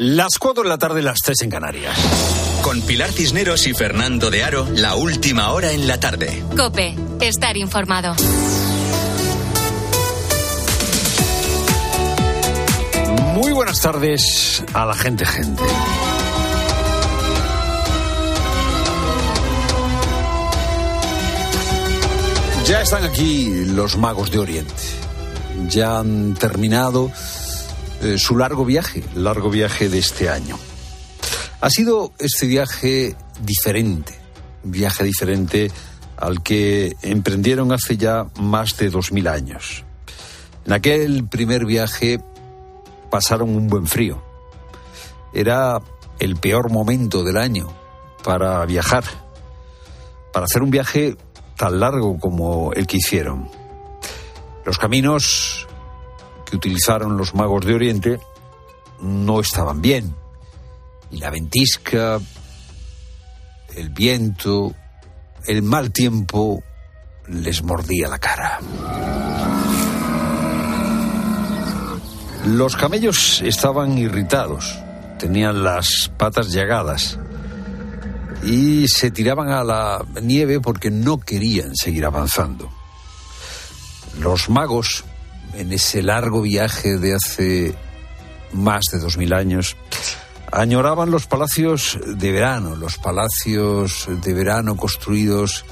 Las 4 de la tarde, las 3 en Canarias. Con Pilar Cisneros y Fernando de Aro, la última hora en la tarde. Cope, estar informado. Muy buenas tardes a la gente, gente. Ya están aquí los magos de Oriente. Ya han terminado eh, su largo viaje, largo viaje de este año. Ha sido este viaje diferente, viaje diferente al que emprendieron hace ya más de dos mil años. En aquel primer viaje pasaron un buen frío. Era el peor momento del año para viajar, para hacer un viaje tan largo como el que hicieron. Los caminos que utilizaron los magos de Oriente no estaban bien. Y la ventisca, el viento, el mal tiempo les mordía la cara. Los camellos estaban irritados, tenían las patas llagadas y se tiraban a la nieve porque no querían seguir avanzando. Los magos, en ese largo viaje de hace más de dos mil años, añoraban los palacios de verano, los palacios de verano construidos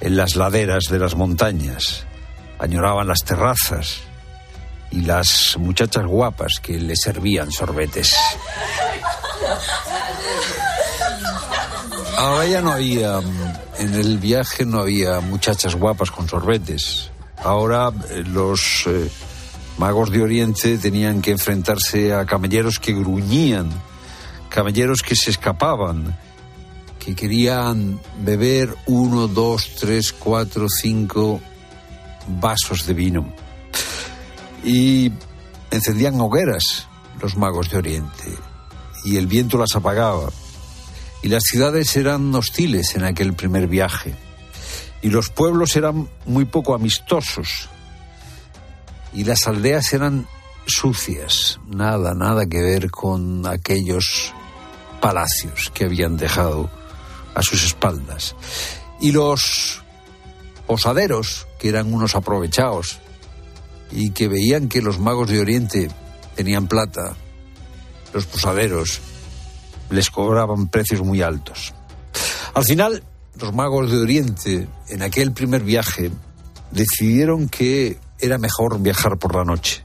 en las laderas de las montañas. Añoraban las terrazas y las muchachas guapas que les servían sorbetes. Ahora ya no había, en el viaje no había muchachas guapas con sorbetes. Ahora eh, los eh, magos de Oriente tenían que enfrentarse a camelleros que gruñían, camelleros que se escapaban, que querían beber uno, dos, tres, cuatro, cinco vasos de vino. Y encendían hogueras los magos de Oriente, y el viento las apagaba y las ciudades eran hostiles en aquel primer viaje y los pueblos eran muy poco amistosos y las aldeas eran sucias, nada, nada que ver con aquellos palacios que habían dejado a sus espaldas. Y los posaderos, que eran unos aprovechados y que veían que los magos de Oriente tenían plata, los posaderos les cobraban precios muy altos. Al final, los magos de Oriente, en aquel primer viaje, decidieron que era mejor viajar por la noche.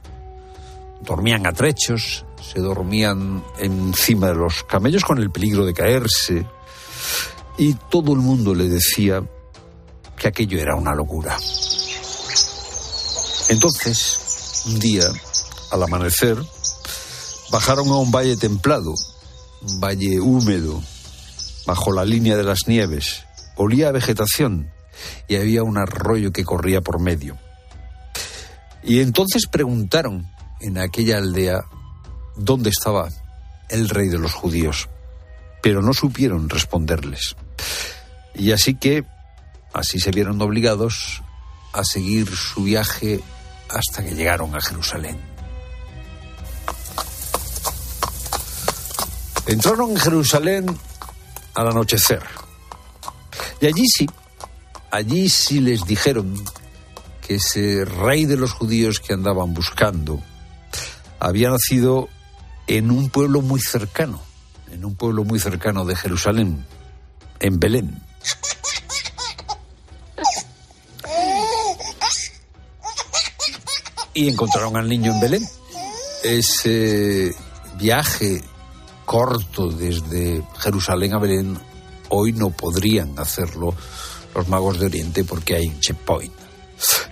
Dormían a trechos, se dormían encima de los camellos con el peligro de caerse, y todo el mundo le decía que aquello era una locura. Entonces, un día, al amanecer, bajaron a un valle templado un valle húmedo, bajo la línea de las nieves. Olía vegetación y había un arroyo que corría por medio. Y entonces preguntaron en aquella aldea dónde estaba el rey de los judíos, pero no supieron responderles. Y así que, así se vieron obligados a seguir su viaje hasta que llegaron a Jerusalén. Entraron en Jerusalén al anochecer. Y allí sí, allí sí les dijeron que ese rey de los judíos que andaban buscando había nacido en un pueblo muy cercano, en un pueblo muy cercano de Jerusalén, en Belén. Y encontraron al niño en Belén. Ese viaje corto desde Jerusalén a Belén, hoy no podrían hacerlo los magos de Oriente porque hay un checkpoint.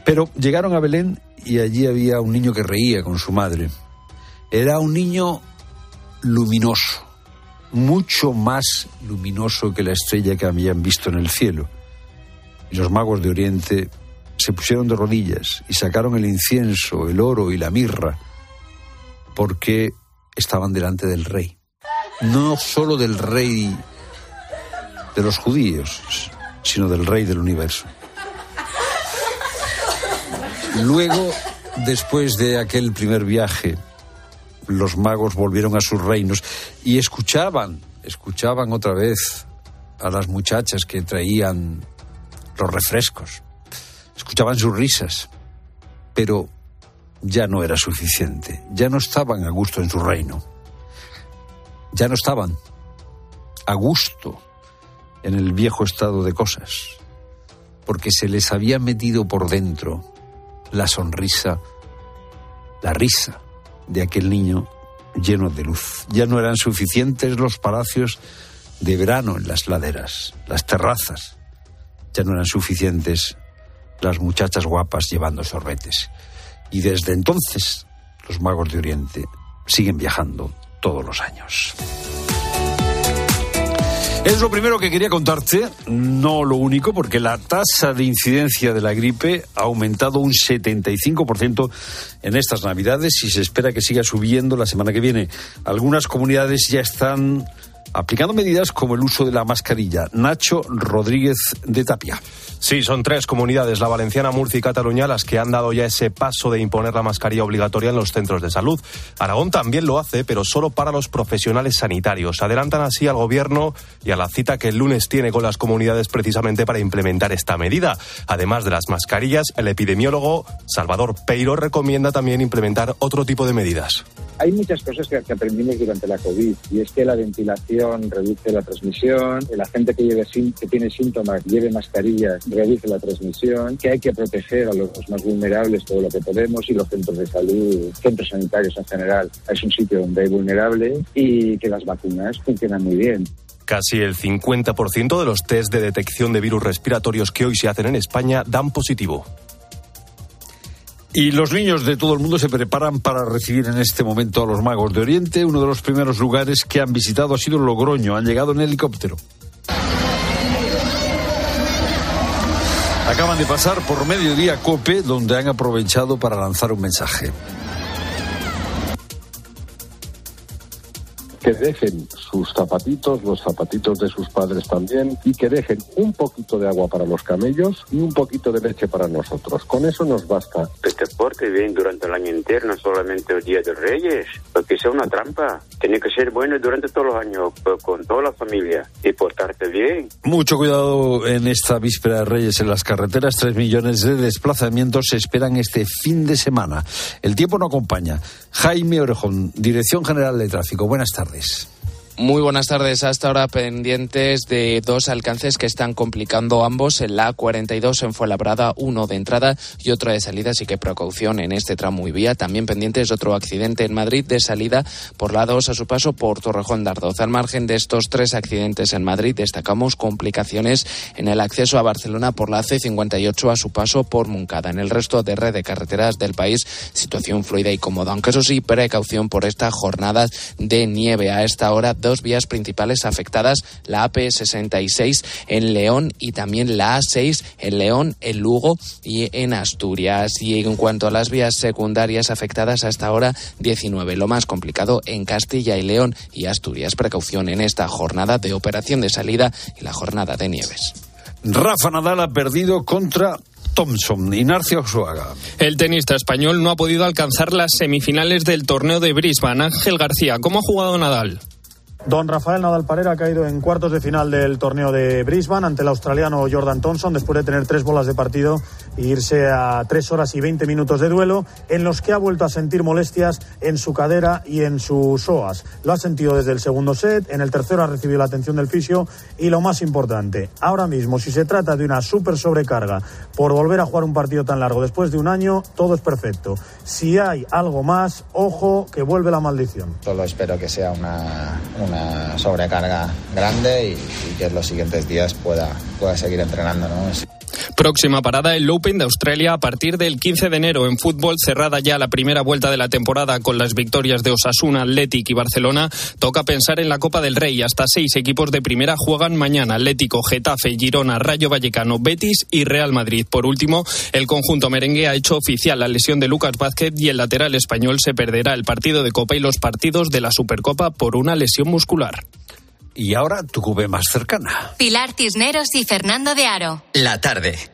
Pero llegaron a Belén y allí había un niño que reía con su madre. Era un niño luminoso, mucho más luminoso que la estrella que habían visto en el cielo. Y los magos de Oriente se pusieron de rodillas y sacaron el incienso, el oro y la mirra, porque estaban delante del rey no solo del rey de los judíos, sino del rey del universo. Luego, después de aquel primer viaje, los magos volvieron a sus reinos y escuchaban, escuchaban otra vez a las muchachas que traían los refrescos, escuchaban sus risas, pero ya no era suficiente, ya no estaban a gusto en su reino, ya no estaban a gusto en el viejo estado de cosas, porque se les había metido por dentro la sonrisa, la risa de aquel niño lleno de luz. Ya no eran suficientes los palacios de verano en las laderas, las terrazas. Ya no eran suficientes las muchachas guapas llevando sorbetes. Y desde entonces los magos de Oriente siguen viajando todos los años. Es lo primero que quería contarte, no lo único, porque la tasa de incidencia de la gripe ha aumentado un 75% en estas Navidades y se espera que siga subiendo la semana que viene. Algunas comunidades ya están aplicando medidas como el uso de la mascarilla. Nacho Rodríguez de Tapia. Sí, son tres comunidades, la valenciana, Murcia y Cataluña, las que han dado ya ese paso de imponer la mascarilla obligatoria en los centros de salud. Aragón también lo hace, pero solo para los profesionales sanitarios. Adelantan así al gobierno y a la cita que el lunes tiene con las comunidades precisamente para implementar esta medida. Además de las mascarillas, el epidemiólogo Salvador Peiro recomienda también implementar otro tipo de medidas. Hay muchas cosas que, aprendimos durante la COVID y es que la ventilación reduce la transmisión, la gente que, lleve, que tiene síntomas lleve mascarillas reduce la transmisión, que hay que proteger a los más vulnerables todo lo que podemos y los centros de salud, centros sanitarios en general, es un sitio donde hay vulnerables y que las vacunas funcionan muy bien. Casi el 50% de los test de detección de virus respiratorios que hoy se hacen en España dan positivo. Y los niños de todo el mundo se preparan para recibir en este momento a los magos de Oriente. Uno de los primeros lugares que han visitado ha sido Logroño. Han llegado en helicóptero. Acaban de pasar por mediodía Cope, donde han aprovechado para lanzar un mensaje. Que dejen sus zapatitos, los zapatitos de sus padres también, y que dejen un poquito de agua para los camellos y un poquito de leche para nosotros. Con eso nos basta. Que te porte bien durante el año entero, no solamente el Día de Reyes, porque sea una trampa. Tiene que ser bueno durante todos los años, con toda la familia, y portarte bien. Mucho cuidado en esta víspera de Reyes en las carreteras. Tres millones de desplazamientos se esperan este fin de semana. El tiempo no acompaña. Jaime Orejón, Dirección General de Tráfico. Buenas tardes tardes. Muy buenas tardes. Hasta ahora pendientes de dos alcances que están complicando ambos. En la A42 en Fuenlabrada, uno de entrada y otro de salida. Así que precaución en este tramo y vía. También pendientes de otro accidente en Madrid de salida por la 2 a su paso por Torrejón de Ardoz. Al margen de estos tres accidentes en Madrid, destacamos complicaciones en el acceso a Barcelona por la C58 a su paso por Muncada. En el resto de red de carreteras del país, situación fluida y cómoda. Aunque eso sí, precaución por esta jornada de nieve. A esta hora dos vías principales afectadas, la AP66 en León y también la A6 en León, en Lugo y en Asturias. Y en cuanto a las vías secundarias afectadas hasta ahora, 19. Lo más complicado en Castilla y León y Asturias. Precaución en esta jornada de operación de salida y la jornada de nieves. Rafa Nadal ha perdido contra Thompson, Inarcio Osuaga. El tenista español no ha podido alcanzar las semifinales del torneo de Brisbane. Ángel García, ¿cómo ha jugado Nadal? Don Rafael Nadal Parera ha caído en cuartos de final del torneo de Brisbane ante el australiano Jordan Thompson después de tener tres bolas de partido e irse a tres horas y veinte minutos de duelo en los que ha vuelto a sentir molestias en su cadera y en sus psoas. Lo ha sentido desde el segundo set, en el tercero ha recibido la atención del fisio y lo más importante, ahora mismo si se trata de una super sobrecarga por volver a jugar un partido tan largo después de un año, todo es perfecto. Si hay algo más, ojo que vuelve la maldición. Solo espero que sea una una sobrecarga grande y, que en los siguientes días pueda, pueda seguir entrenando. ¿no? Próxima parada el Open de Australia a partir del 15 de enero. En fútbol, cerrada ya la primera vuelta de la temporada con las victorias de Osasuna, Athletic y Barcelona, toca pensar en la Copa del Rey. Hasta seis equipos de primera juegan mañana. Atlético, Getafe, Girona, Rayo Vallecano, Betis y Real Madrid. Por último, el conjunto merengue ha hecho oficial la lesión de Lucas Vázquez y el lateral español se perderá el partido de Copa y los partidos de la Supercopa por una lesión muscular. Y ahora tu cube más cercana. Pilar Cisneros y Fernando de Aro. La tarde.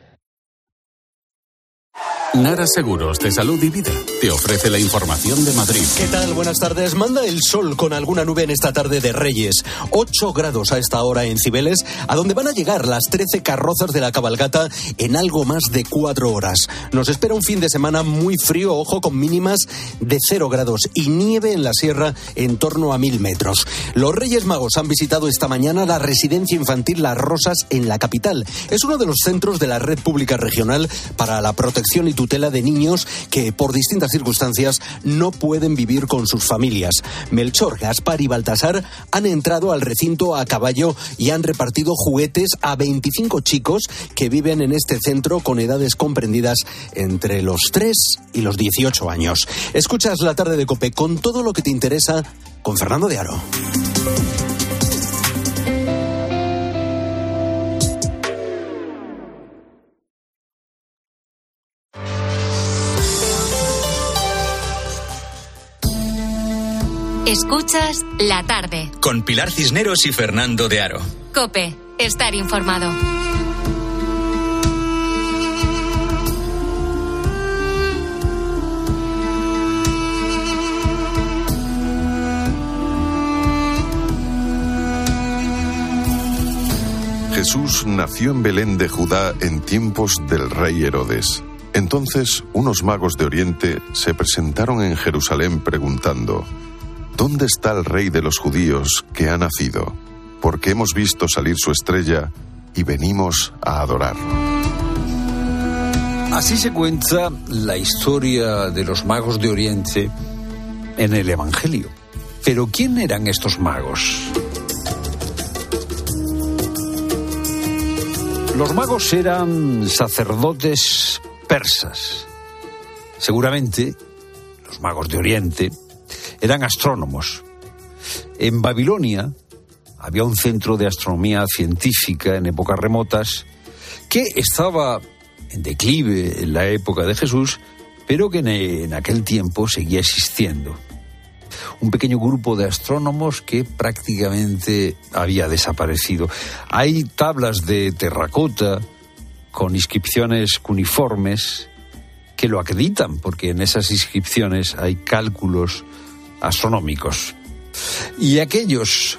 Nara Seguros de Salud y Vida te ofrece la información de Madrid. ¿Qué tal? Buenas tardes. Manda el sol con alguna nube en esta tarde de Reyes. 8 grados a esta hora en Cibeles, a donde van a llegar las 13 carrozas de la cabalgata en algo más de 4 horas. Nos espera un fin de semana muy frío, ojo, con mínimas de 0 grados y nieve en la sierra en torno a 1000 metros. Los Reyes Magos han visitado esta mañana la residencia infantil Las Rosas en la capital. Es uno de los centros de la red pública regional para la protección y tutela de niños que por distintas circunstancias no pueden vivir con sus familias. Melchor, Gaspar y Baltasar han entrado al recinto a caballo y han repartido juguetes a 25 chicos que viven en este centro con edades comprendidas entre los 3 y los 18 años. Escuchas la tarde de Cope con todo lo que te interesa con Fernando de Aro. Escuchas la tarde. Con Pilar Cisneros y Fernando de Aro. Cope, estar informado. Jesús nació en Belén de Judá en tiempos del rey Herodes. Entonces unos magos de Oriente se presentaron en Jerusalén preguntando, ¿Dónde está el rey de los judíos que ha nacido? Porque hemos visto salir su estrella y venimos a adorarlo. Así se cuenta la historia de los magos de Oriente en el Evangelio. Pero ¿quién eran estos magos? Los magos eran sacerdotes persas. Seguramente los magos de Oriente eran astrónomos. En Babilonia había un centro de astronomía científica en épocas remotas que estaba en declive en la época de Jesús, pero que en, aquel tiempo seguía existiendo. Un pequeño grupo de astrónomos que prácticamente había desaparecido. Hay tablas de terracota con inscripciones cuneiformes que lo acreditan, porque en esas inscripciones hay cálculos astronómicos. Y aquellos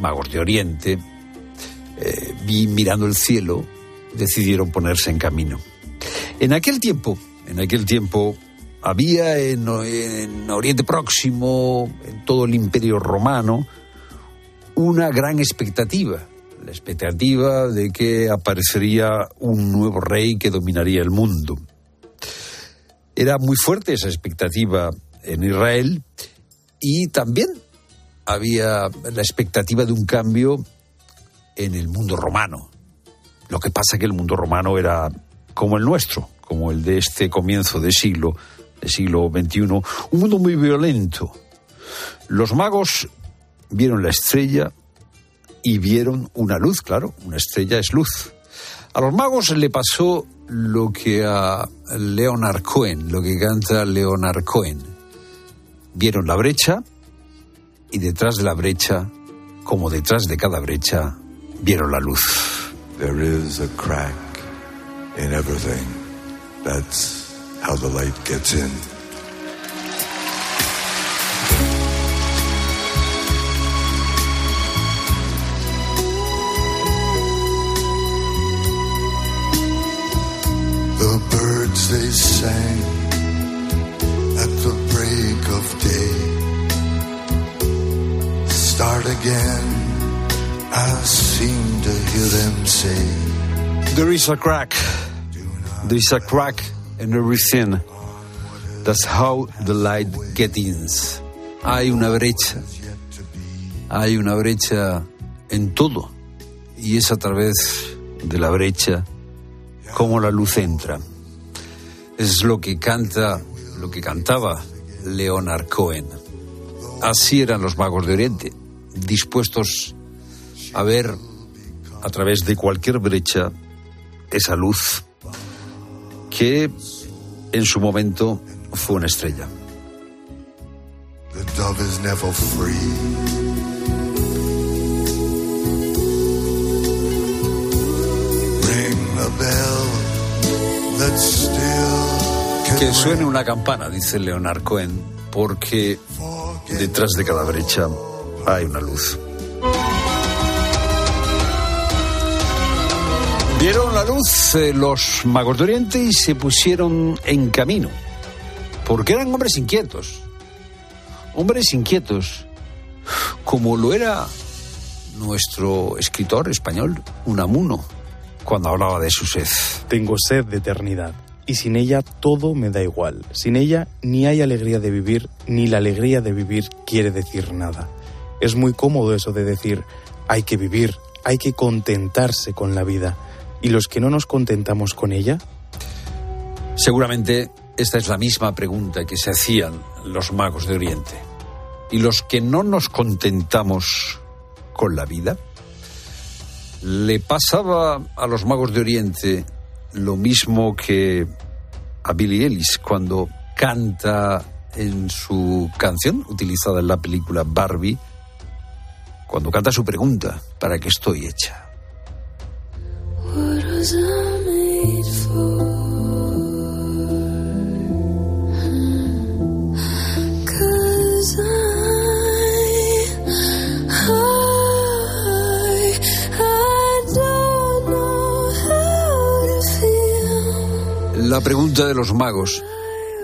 magos de Oriente, eh, mirando el cielo, decidieron ponerse en camino. En aquel tiempo, en aquel tiempo, había en, en Oriente Próximo, en todo el Imperio Romano, una gran expectativa la expectativa de que aparecería un nuevo rey que dominaría el mundo. Era muy fuerte esa expectativa en Israel y también había la expectativa de un cambio en el mundo romano. Lo que pasa que el mundo romano era como el nuestro, como el de este comienzo de siglo, del siglo XXI, un mundo muy violento. Los magos vieron la estrella y vieron una luz, claro, una estrella es luz. A los magos le pasó lo que a Leonard Cohen, lo que canta Leonard Cohen vieron la brecha y detrás de la brecha, como detrás de cada brecha, vieron la luz. There is a crack in everything. That's how the light gets in. The birds they sang Start again, I seem to hear them say. There is a crack. There is a crack in everything. That's how the light gets in. Hay una brecha. Hay una brecha en todo. Y es a través de la brecha como la luz entra. Es lo que canta lo que cantaba Leonard Cohen. Así eran los magos de Oriente, dispuestos a ver a través de cualquier brecha esa luz que en su momento fue una estrella. The dove is never free. Still suene una campana, dice Leonard Cohen, porque detrás de cada brecha hay una luz. Vieron la luz eh, los magos de Oriente y se pusieron en camino, porque eran hombres inquietos, hombres inquietos, como lo era nuestro escritor español, Unamuno, cuando hablaba de su sed. Tengo sed de eternidad y sin ella todo me da igual. Sin ella ni hay alegría de vivir, ni la alegría de vivir quiere decir nada. Es muy cómodo eso de decir, hay que vivir, hay que contentarse con la vida. ¿Y los que no nos contentamos con ella? Seguramente esta es la misma pregunta que se hacían los magos de Oriente. ¿Y los que no nos contentamos con la vida? Le pasaba a los magos de Oriente lo mismo que a Billy Ellis cuando canta en su canción utilizada en la película Barbie, cuando canta su pregunta, ¿para qué estoy hecha? La pregunta de los magos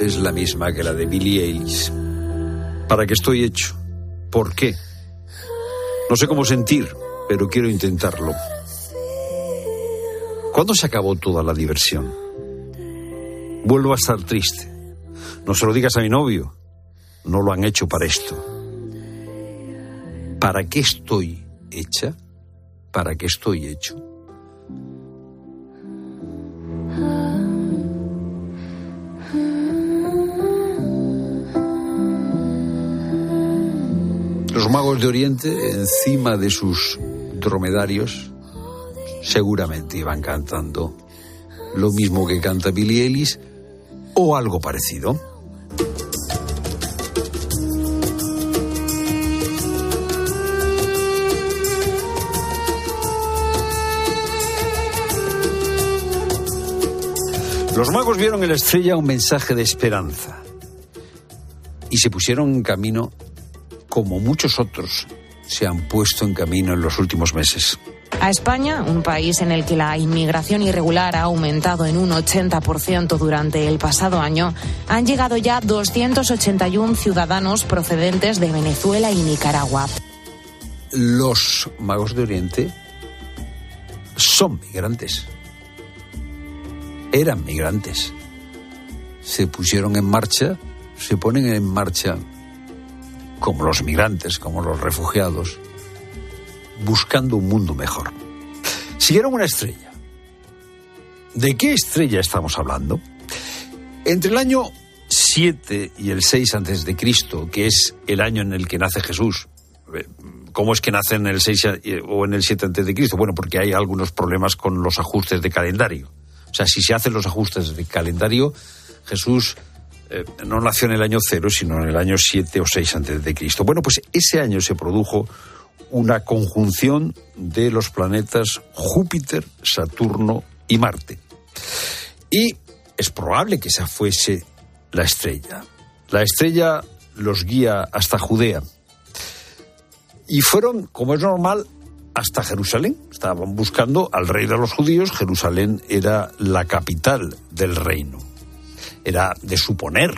es la misma que la de Billy Ellis. ¿Para qué estoy hecho? ¿Por qué? No sé cómo sentir, pero quiero intentarlo. ¿Cuándo se acabó toda la diversión? Vuelvo a estar triste. No se lo digas a mi novio. No lo han hecho para esto. ¿Para qué estoy hecha? ¿Para qué estoy hecho? Magos de Oriente, encima de sus dromedarios, seguramente iban cantando lo mismo que canta Billy Ellis o algo parecido. Los magos vieron en la estrella un mensaje de esperanza y se pusieron en camino como muchos otros se han puesto en camino en los últimos meses. A España, un país en el que la inmigración irregular ha aumentado en un 80% durante el pasado año, han llegado ya 281 ciudadanos procedentes de Venezuela y Nicaragua. Los magos de Oriente son migrantes. Eran migrantes. Se pusieron en marcha, se ponen en marcha como los migrantes, como los refugiados, buscando un mundo mejor. Siguieron una estrella. ¿De qué estrella estamos hablando? Entre el año 7 y el 6 antes de Cristo, que es el año en el que nace Jesús. ¿Cómo es que nace en el 6 o en el 7 antes de Cristo? Bueno, porque hay algunos problemas con los ajustes de calendario. O sea, si se hacen los ajustes de calendario, Jesús eh, no nació en el año 0, sino en el año 7 o 6 antes de Cristo. Bueno, pues ese año se produjo una conjunción de los planetas Júpiter, Saturno y Marte. Y es probable que esa fuese la estrella. La estrella los guía hasta Judea. Y fueron, como es normal, hasta Jerusalén. Estaban buscando al rey de los judíos. Jerusalén era la capital del reino. Era de suponer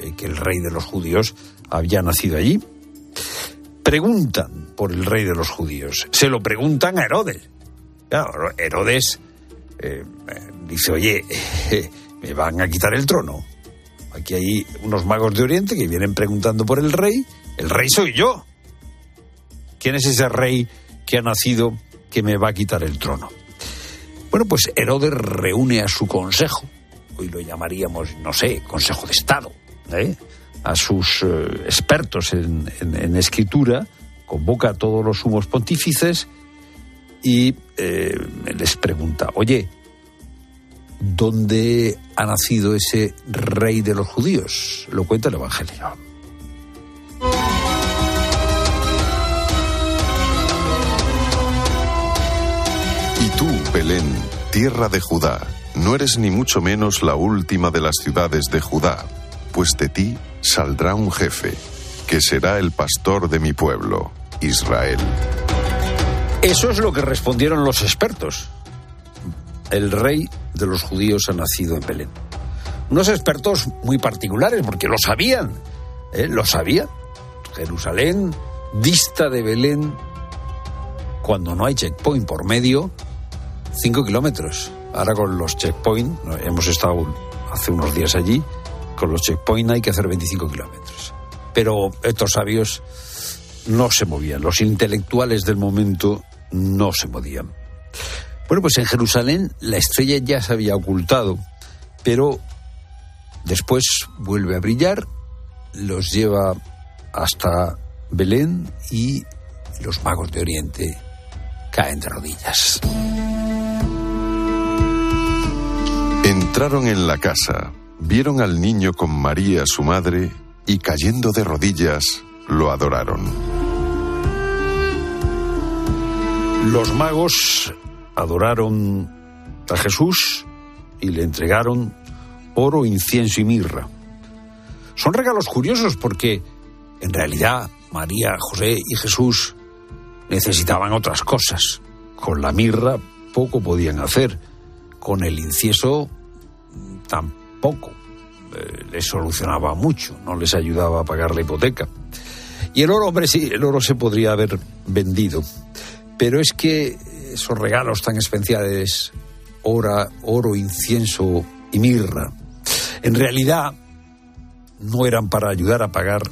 eh, que el rey de los judíos había nacido allí. Preguntan por el rey de los judíos. Se lo preguntan a Herodes. Claro, Herodes eh, dice, oye, me van a quitar el trono. Aquí hay unos magos de Oriente que vienen preguntando por el rey. El rey soy yo. ¿Quién es ese rey que ha nacido que me va a quitar el trono? Bueno, pues Herodes reúne a su consejo, hoy lo llamaríamos, no sé, consejo de Estado, ¿eh? a sus eh, expertos en, escritura, convoca a todos los sumos pontífices y eh, les pregunta, oye, ¿dónde ha nacido ese rey de los judíos? Lo cuenta el Evangelio. Y tú, Belén, tierra de Judá, no eres ni mucho menos la última de las ciudades de Judá, pues de ti saldrá un jefe, que será el pastor de mi pueblo, Israel. Eso es lo que respondieron los expertos. El rey de los judíos ha nacido en Belén. Unos expertos muy particulares, porque lo sabían, ¿eh? lo sabían. Jerusalén dista de Belén, cuando no hay checkpoint por medio, cinco kilómetros. Ahora con los checkpoint, hemos estado hace unos días allí, con los checkpoint hay que hacer 25 kilómetros. Pero estos sabios no se movían, los intelectuales del momento no se movían. Bueno, pues en Jerusalén la estrella ya se había ocultado, pero después vuelve a brillar, los lleva hasta Belén y los magos de Oriente caen de rodillas. Entraron en la casa, vieron al niño con María, su madre, y cayendo de rodillas, lo adoraron. Los magos adoraron a Jesús y le entregaron oro, incienso y mirra. Son regalos curiosos porque, en realidad, María, José y Jesús necesitaban otras cosas. Con la mirra poco podían hacer. Con el incienso tampoco. Eh, les solucionaba mucho, no les ayudaba a pagar la hipoteca. Y el oro, hombre, sí, el oro se podría haber vendido. Pero es que esos regalos tan especiales, oro, incienso y mirra, en realidad no eran para ayudar a pagar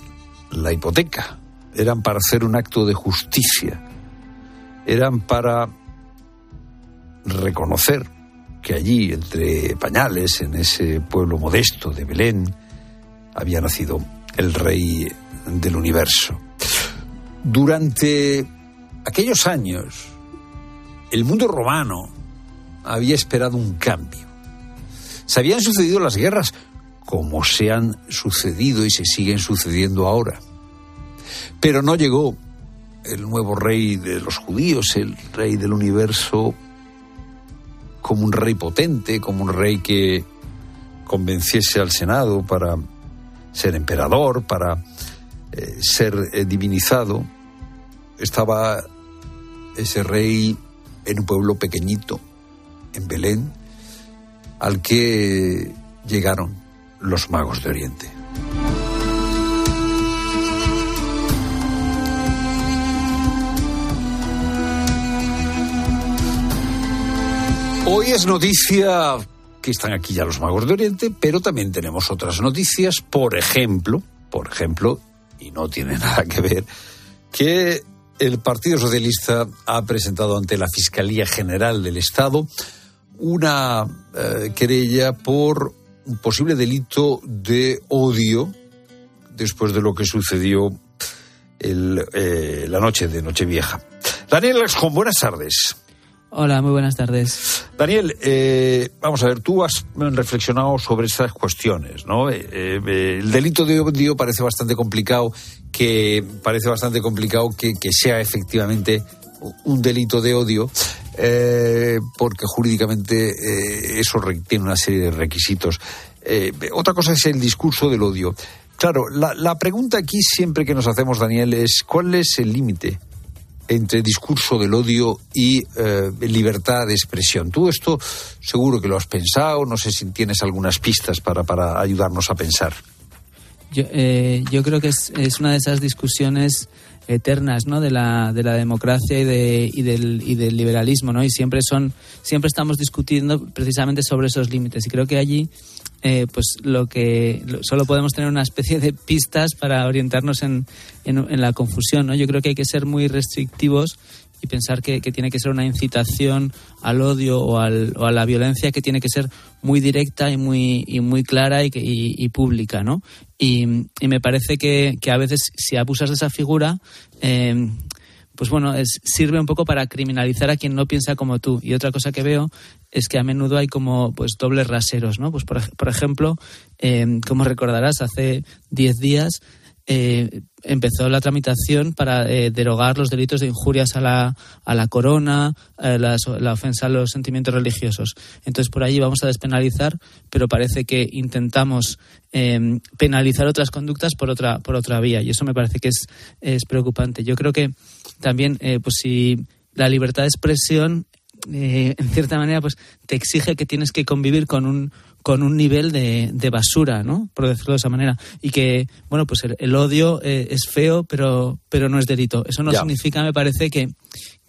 la hipoteca, eran para hacer un acto de justicia, eran para reconocer que allí, entre pañales, en ese pueblo modesto de Belén, había nacido el rey del universo. Durante aquellos años, el mundo romano había esperado un cambio. Se habían sucedido las guerras como se han sucedido y se siguen sucediendo ahora. Pero no llegó el nuevo rey de los judíos, el rey del universo, como un rey potente, como un rey que convenciese al Senado para ser emperador, para eh, ser eh, divinizado. Estaba ese rey en un pueblo pequeñito, en Belén, al que llegaron los magos de Oriente. Hoy es noticia que están aquí ya los magos de Oriente, pero también tenemos otras noticias, por ejemplo, por ejemplo, y no tiene nada que ver, que el Partido Socialista ha presentado ante la Fiscalía General del Estado una eh, querella por un posible delito de odio después de lo que sucedió el, eh, la noche de Nochevieja. Daniel Laxón, buenas tardes. Hola, muy buenas tardes. Daniel, eh, vamos a ver, tú has reflexionado sobre estas cuestiones, ¿no? Eh, eh, el delito de odio parece bastante complicado que parece bastante complicado que, sea efectivamente un delito de odio, eh, porque jurídicamente eh, eso tiene una serie de requisitos. Eh, otra cosa es el discurso del odio. Claro, la, la pregunta aquí siempre que nos hacemos, Daniel, es ¿cuál es el límite entre discurso del odio y eh, libertad de expresión? Tú esto seguro que lo has pensado, no sé si tienes algunas pistas para, para ayudarnos a pensar. Yo, eh, yo creo que es, es una de esas discusiones eternas ¿no? de, la, de la democracia y, de, y, del, y del liberalismo ¿no? y siempre son siempre estamos discutiendo precisamente sobre esos límites y creo que allí eh, pues lo que lo- solo podemos tener una especie de pistas para orientarnos en, en, la confusión ¿no? yo creo que hay que ser muy restrictivos y pensar que, que tiene que ser una incitación al odio o, al- o a la violencia que tiene que ser muy directa y muy, y muy clara y, pública, ¿no? Y, y me parece que, que a veces si abusas de esa figura, eh, pues bueno, sirve un poco para criminalizar a quien no piensa como tú. Y otra cosa que veo es que a menudo hay como pues dobles raseros, ¿no? Pues por, por ejemplo, eh, como recordarás, hace 10 días eh, empezó la tramitación para eh, derogar los delitos de injurias a la, a la corona, eh, la ofensa a los sentimientos religiosos. Entonces, por ahí vamos a despenalizar, pero parece que intentamos eh, penalizar otras conductas por otra, por otra vía. Y eso me parece que es, es preocupante. Yo creo que también, eh, pues si la libertad de expresión eh, en cierta manera, pues te exige que tienes que convivir con un con un nivel de, de basura, ¿no? Por decirlo de esa manera. Y que, bueno, pues el, el odio eh, es feo, pero, pero no es delito. Eso no Ya. significa, me parece, que,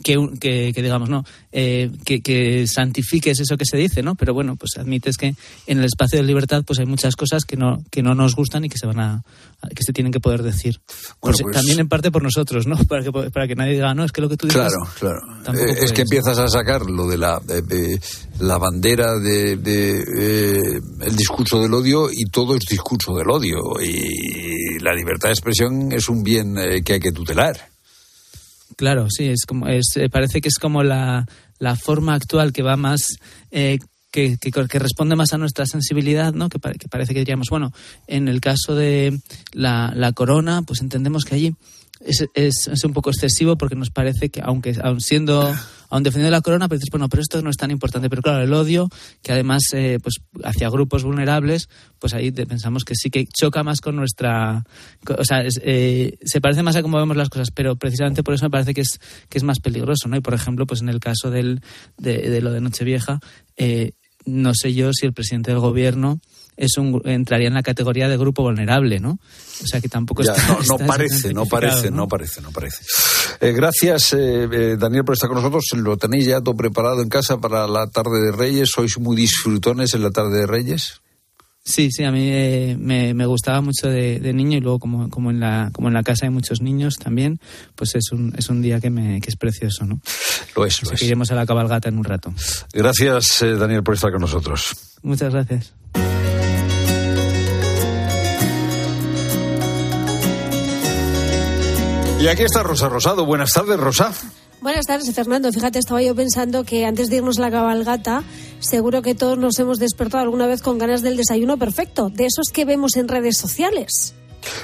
que, que- que digamos, no, eh, que, que santifiques eso que se dice, ¿no? Pero bueno, pues admites que en el espacio de libertad, pues hay muchas cosas que no, que no nos gustan y que se van a, que se tienen que poder decir. Bueno, Pues, pues- también en parte por nosotros, ¿no? Para que, para que nadie diga, no, es que lo que tú dices. Claro, claro. Eh, es que empiezas a sacar lo de la, de la bandera de, de, eh, el discurso del odio y todo es discurso del odio. Y la libertad de expresión es un bien eh, que hay que tutelar. Claro, sí, es como, es, eh, parece que es como la, la forma actual que va más, eh, que, que, que responde más a nuestra sensibilidad, ¿no? Que, pa- que parece que diríamos, bueno, en el caso de la, la corona, pues entendemos que allí es, es, es un poco excesivo porque nos parece que, aunque aun siendo, aun defendiendo la corona, pero dices, bueno, pero esto no es tan importante. Pero claro, el odio, que además, eh, pues hacia grupos vulnerables, pues ahí pensamos que sí que choca más con nuestra, o sea, eh, se parece más a cómo vemos las cosas, pero precisamente por eso me parece que es, que es más peligroso, ¿no? Y por ejemplo, pues en el caso del, de, de lo de Nochevieja, eh, no sé yo si el presidente del gobierno es un, entraría en la categoría de grupo vulnerable, ¿no? O sea que tampoco Ya, está, no, no está parece, no identificado, parece, no parece, no parece. Eh, gracias, eh, eh, Daniel, por estar con nosotros. Lo tenéis ya todo preparado en casa para la tarde de Reyes. ¿Sois muy disfrutones en la tarde de Reyes? Sí, sí, a mí eh, me, me gustaba mucho de, de niño y luego como, como, en la, como en la casa hay muchos niños también, pues es un, es un día que, me, que es precioso, ¿no? Lo es, lo es. iremos a la cabalgata en un rato. Gracias, eh, Daniel, por estar con nosotros. Muchas gracias. Y aquí está Rosa Rosado. Buenas tardes, Rosa. Buenas tardes, Fernando. Fíjate, estaba yo pensando que antes de irnos a la cabalgata, seguro que todos nos hemos despertado alguna vez con ganas del desayuno perfecto, de esos que vemos en redes sociales.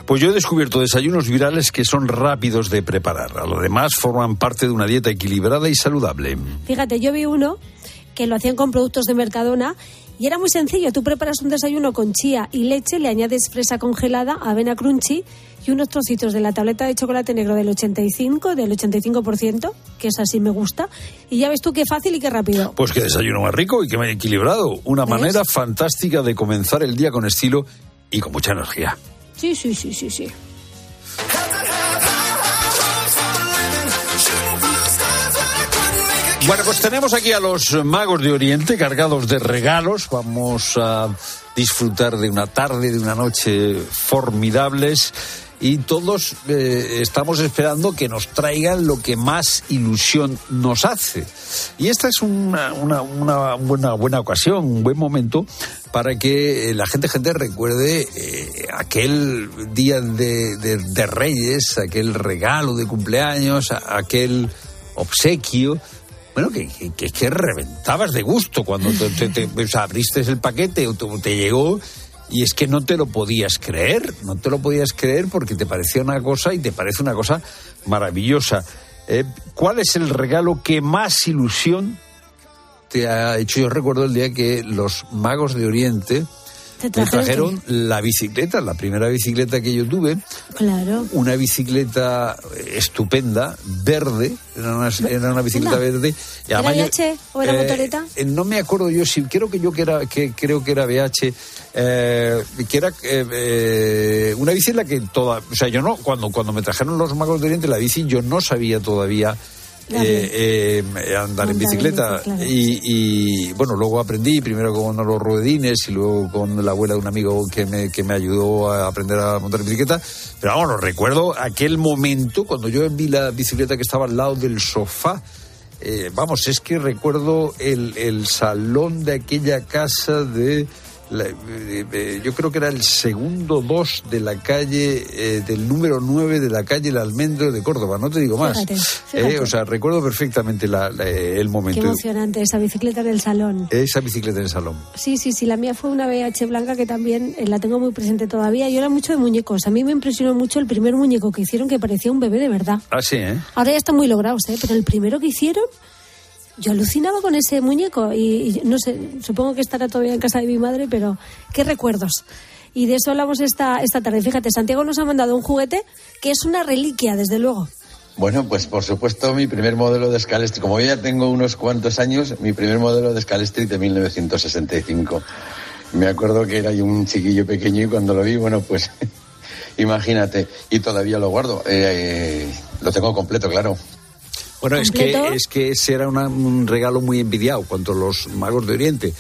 Pues yo he descubierto desayunos virales que son rápidos de preparar. Además, forman parte de una dieta equilibrada y saludable. Fíjate, yo vi uno que lo hacían con productos de Mercadona y era muy sencillo. Tú preparas un desayuno con chía y leche, le añades fresa congelada, avena crunchy y unos trocitos de la tableta de chocolate negro del 85, del 85%, que es así me gusta. Y ya ves tú qué fácil y qué rápido. Pues qué desayuno más rico y qué más equilibrado. Una ¿Ves? manera fantástica de comenzar el día con estilo y con mucha energía. Sí, sí, sí, sí, sí. Bueno, pues tenemos aquí a los magos de Oriente cargados de regalos. Vamos a disfrutar de una tarde, de una noche formidables. Y todos eh, estamos esperando que nos traigan lo que más ilusión nos hace. Y esta es una, buena, buena ocasión, un buen momento para que eh, la gente, gente recuerde eh, aquel día de, de- Reyes, aquel regalo de cumpleaños, aquel obsequio. Bueno, que, que, que- reventabas de gusto cuando te, te- te- o sea, abriste el paquete te llegó y es que no te lo podías creer, no te lo podías creer porque te parecía una cosa y te parece una cosa maravillosa. Eh, ¿Cuál es el regalo que más ilusión te ha hecho? Yo recuerdo el día que los magos de Oriente Te me trajeron la bicicleta, la primera bicicleta que yo tuve, Claro. una bicicleta estupenda, verde, era una, era una bicicleta verde. Y ¿Era VH o era eh, motoreta? eh, no me acuerdo yo si creo que yo que era que creo que era VH eh, que era eh, una bici en la que toda o sea yo no cuando cuando me trajeron los magos de Oriente la bici yo no sabía todavía. Eh, eh, andar en en bicicleta. y, y, bueno luego aprendí primero con los ruedines y luego con la abuela de un amigo que me, que me ayudó a aprender a montar en bicicleta. Pero vamos lo recuerdo aquel momento cuando yo vi la bicicleta que estaba al lado del sofá. Eh, vamos, es que recuerdo el, el salón de aquella casa de la- eh, eh, yo creo que era el segundo 2 de la calle, eh, del número 9 de la calle El Almendro de Córdoba, no te digo más. Fíjate, fíjate. Eh, o sea, recuerdo perfectamente la- la- el Qué momento. emocionante esa bicicleta en el salón. Esa bicicleta en el salón. Sí, sí, sí, la mía fue una BH blanca que también la tengo muy presente todavía. Yo era mucho de muñecos. A mí me impresionó mucho el primer muñeco que hicieron que parecía un bebé de verdad. Ah, sí, ¿eh? Ahora ya están muy logrados, ¿eh? pero el primero que hicieron, yo alucinaba con ese muñeco y, no sé, supongo que estará todavía en casa de mi madre, pero qué recuerdos. Y de eso hablamos esta, esta tarde. Fíjate, Santiago nos ha mandado un juguete que es una reliquia, desde luego. Bueno, pues por supuesto mi primer modelo de Scalestri, como ya tengo unos cuantos años, mi primer modelo de Scalestri de 1965. Me acuerdo que era un chiquillo pequeño y cuando lo vi, bueno, pues imagínate, y todavía lo guardo. Eh, eh, lo tengo completo, claro. Bueno, es que, es que ese era una- un regalo muy envidiado. Cuando los magos de Oriente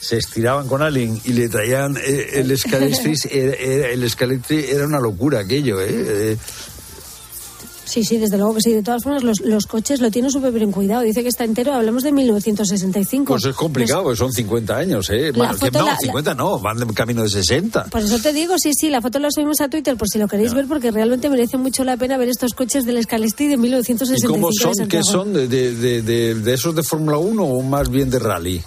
se estiraban con alguien y le traían eh, el escalestri, era, era- el escalestri era una locura aquello, ¿eh? Sí, sí, desde luego que sí. De todas formas, los, los coches lo tienen súper bien cuidado. Dice que está entero. Hablamos de 1965. Pues es complicado, son 50 años, ¿eh? La Bueno, que no, la- la- 50 no, van de camino de 60. Por eso te digo, sí, sí, la foto la subimos a Twitter por si lo queréis ver, porque realmente merece mucho la pena ver estos coches del Scalestri de ¿Y 1965. cómo de son? ¿Qué son? ¿De, de, de, de- de esos de Fórmula 1 o más bien de rally?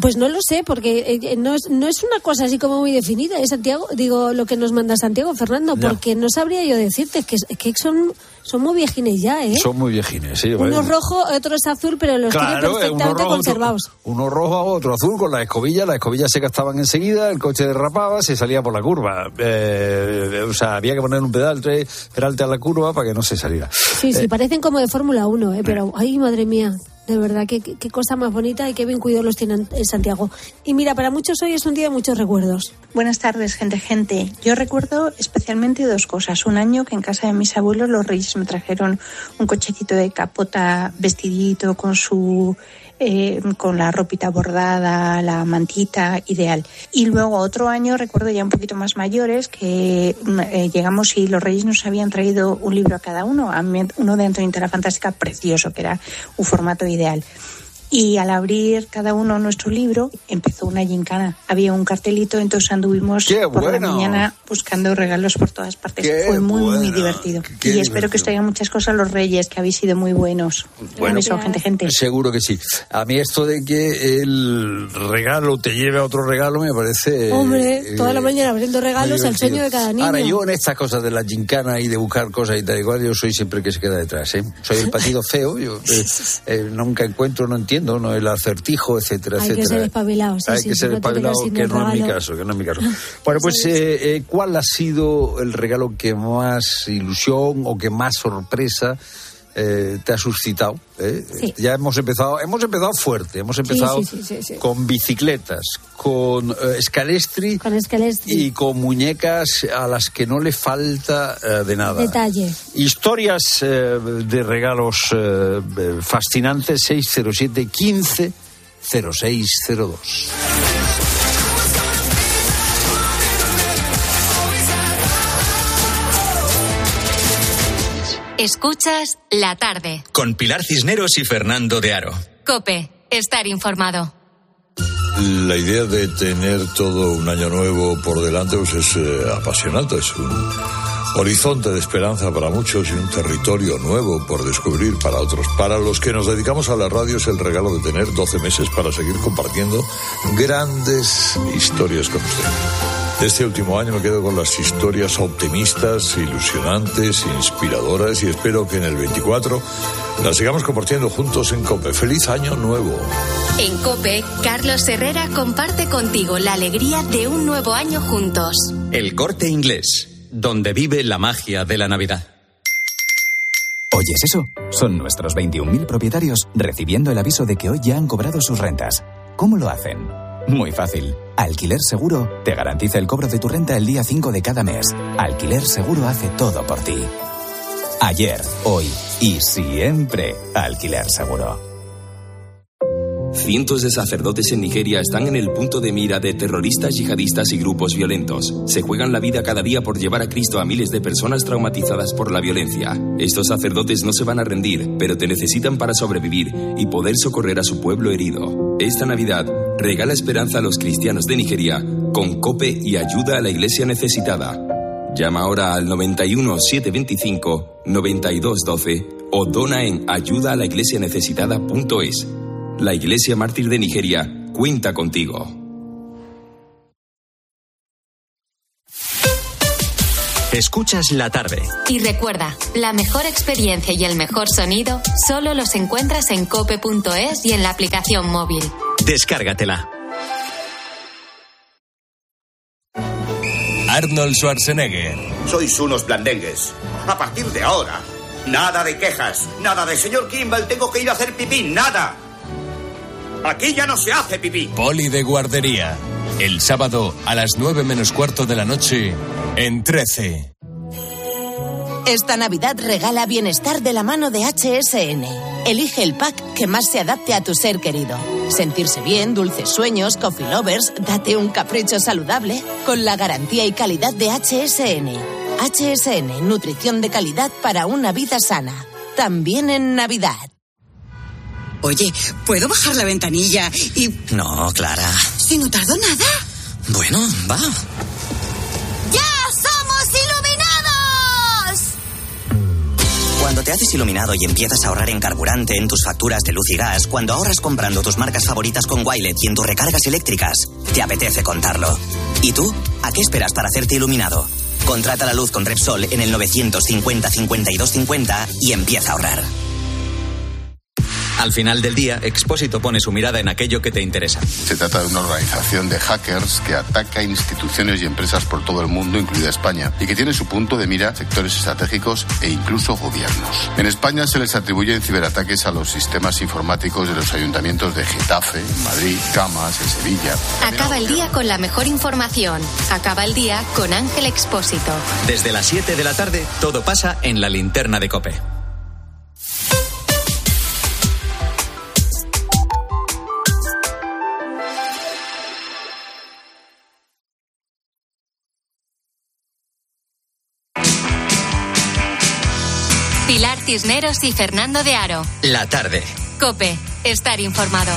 Pues no lo sé, porque eh, no, es, no es una cosa así como muy definida, ¿eh, Santiago? Digo, lo que nos manda Santiago Fernando, Ya. porque no sabría yo decirte, que, es- que son, son muy viejines ya, ¿eh? Son muy viejines, sí. Uno es rojo, otro es azul, pero los Claro, tiene eh, uno perfectamente rojo, conservados. Otro, uno rojo, otro azul, con la escobilla. Las escobillas se gastaban enseguida, el coche derrapaba, se salía por la curva. Eh, o sea, había que poner un pedal, tres peralte a la curva para que no se saliera. Sí, sí, Eh, parecen como de Fórmula 1, ¿eh? pero, ay, madre mía, de verdad, qué, qué- cosa más bonita y qué bien cuidados los tienen en Santiago. Y mira, para muchos hoy es un día de muchos recuerdos. Buenas tardes, gente, gente. Yo recuerdo especialmente dos cosas. Un año que en casa de mis abuelos los reyes me trajeron un cochecito de capota vestidito con su eh, con la ropita bordada, la mantita, ideal. Y luego otro año, recuerdo ya un poquito más mayores, que mm, eh, llegamos y los reyes nos habían traído un libro a cada uno, uno de Antonita la Fantástica precioso, que era un formato ideal. Y al abrir cada uno nuestro libro, empezó una gincana. Había un cartelito, entonces anduvimos ¡Qué por la bueno! mañana buscando regalos por todas partes. ¡Qué Fue muy, muy bueno! divertido. ¡Qué y espero que divertido! os traigan muchas cosas los reyes, que habéis sido muy buenos. Bueno, beso, gente, gente. Seguro que sí. A mí esto de que el regalo te lleve a otro regalo me parece... Hombre, eh, toda la mañana abriendo regalos, muy el sueño divertido. de cada niño. Ahora, yo en estas cosas de la gincana y de buscar cosas y tal y cual, yo soy siempre el que se queda detrás, ¿eh? Soy el patido feo, yo eh, eh, nunca encuentro, no entiendo, no el acertijo, etcétera, Hay que etcétera. ser espabilado, sí, Hay sí, que ser espabilado, que no es mi caso, que no es mi caso. Bueno, pues, eh, eh, ¿cuál ha sido el regalo que más ilusión o que más sorpresa eh, te ha suscitado? eh? Sí. Ya hemos empezado, hemos empezado fuerte, hemos empezado sí, sí, con bicicletas, con eh, escalestri, Con Scalestri. y con muñecas a las que no le falta de nada. Detalle. Historias de regalos fascinantes 607 15 0602. Escuchas la tarde. Con Pilar Cisneros y Fernando de Aro. Cope, estar informado. La idea de tener todo un año nuevo por delante pues es eh, apasionante, es un horizonte de esperanza para muchos y un territorio nuevo por descubrir para otros. Para los que nos dedicamos a la radio es el regalo de tener 12 meses para seguir compartiendo grandes historias con usted. Este último año me quedo con las historias optimistas, ilusionantes, inspiradoras y espero que en el 24 las sigamos compartiendo juntos en COPE. ¡Feliz año nuevo! En Cope, Carlos Herrera comparte contigo la alegría de un nuevo año juntos. El corte inglés, donde vive la magia de la Navidad. ¿Oyes eso? Son nuestros 21.000 propietarios recibiendo el aviso de que hoy ya han cobrado sus rentas. ¿Cómo lo hacen? Muy fácil. Alquiler Seguro te garantiza el cobro de tu renta el día 5 de cada mes. Alquiler Seguro hace todo por ti. Ayer, hoy y siempre. Alquiler Seguro. Cientos de sacerdotes en Nigeria están en el punto de mira de terroristas yihadistas y grupos violentos. Se juegan la vida cada día por llevar a Cristo a miles de personas traumatizadas por la violencia. Estos sacerdotes no se van a rendir, pero te necesitan para sobrevivir y poder socorrer a su pueblo herido. Esta Navidad, regala esperanza a los cristianos de Nigeria con COPE y ayuda a la iglesia necesitada. Llama ahora al 91 725 9212 o dona en ayudaalaiglesianecesitada.es. La Iglesia Mártir de Nigeria cuenta contigo. Escuchas la tarde. Y recuerda, la mejor experiencia y el mejor sonido solo los encuentras en cope.es y en la aplicación móvil. Descárgatela. Arnold Schwarzenegger. Sois unos blandengues. A partir de ahora, nada de quejas, nada de señor Kimball, tengo que ir a hacer pipí, nada. Aquí ya no se hace pipí. Poli de guardería. El sábado a las 9 menos cuarto de la noche en 13. Esta Navidad regala bienestar de la mano de HSN. Elige el pack que más se adapte a tu ser querido. Sentirse bien, dulces sueños, coffee lovers, date un capricho saludable con la garantía y calidad de HSN. HSN, nutrición de calidad para una vida sana. También en Navidad. Oye, ¿puedo bajar la ventanilla y... No, Clara. si no tardo nada? Bueno, va. ¡Ya somos iluminados! Cuando te haces iluminado y empiezas a ahorrar en carburante en tus facturas de luz y gas, cuando ahorras comprando tus marcas favoritas con Wilet y en tus recargas eléctricas, te apetece contarlo. ¿Y tú? ¿A qué esperas para hacerte iluminado? Contrata la luz con Repsol en el 950 52 50 y empieza a ahorrar. Al final del día, Expósito pone su mirada en aquello que te interesa. Se trata de una organización de hackers que ataca instituciones y empresas por todo el mundo, incluida España, y que tiene su punto de mira sectores estratégicos e incluso gobiernos. En España se les atribuyen ciberataques a los sistemas informáticos de los ayuntamientos de Getafe, Madrid, Camas, en Sevilla. Acaba el día con la mejor información. Acaba el día con Ángel Expósito. Desde las 7 de la tarde, todo pasa en la linterna de Cope. Cisneros y Fernando de Aro. La tarde. Cope, estar informado.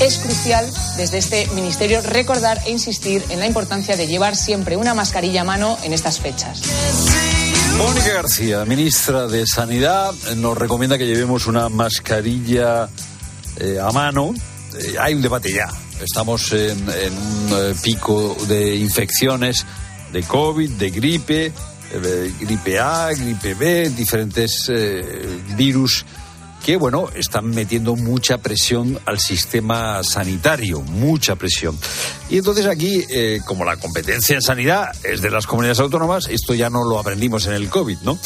Es crucial desde este ministerio recordar e insistir en la importancia de llevar siempre una mascarilla a mano en estas fechas. Mónica García, ministra de Sanidad, nos recomienda que llevemos una mascarilla eh, a mano. Eh, hay un debate ya. Estamos en, un eh, pico de infecciones de COVID, de gripe, gripe A, gripe B, diferentes virus que, bueno, están metiendo mucha presión al sistema sanitario, mucha presión. Y entonces aquí, eh, como la competencia en sanidad es de las comunidades autónomas, esto ya no lo aprendimos en el COVID, ¿no?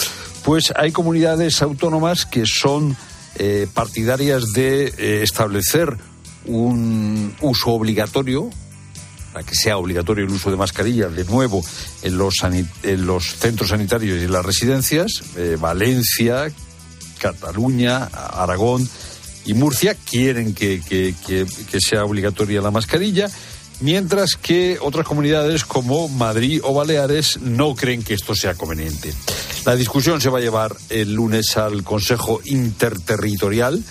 Pues hay comunidades autónomas que son eh, partidarias de eh, establecer un uso obligatorio para que sea obligatorio el uso de mascarilla de nuevo en los, en los centros sanitarios y en las residencias, Valencia, Cataluña, Aragón y Murcia quieren que, que- que- sea obligatoria la mascarilla, mientras que otras comunidades como Madrid o Baleares no creen que esto sea conveniente. La discusión se va a llevar el lunes al Consejo Interterritorial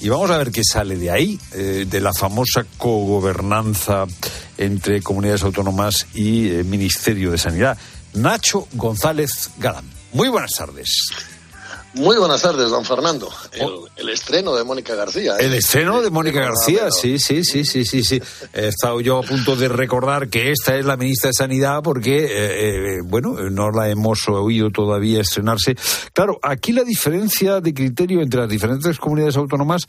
y vamos a ver qué sale de ahí, eh, de la famosa cogobernanza entre comunidades autónomas y eh, Ministerio de Sanidad. Nacho González Galán. Muy buenas tardes. Muy buenas tardes, don Fernando. El, el estreno de Mónica García. ¿eh? El estreno de Mónica García, sí, sí, sí, sí, sí, sí. He estado yo a punto de recordar que esta es la ministra de Sanidad porque, eh, eh, bueno, no la hemos oído todavía estrenarse. Claro, aquí la diferencia de criterio entre las diferentes comunidades autónomas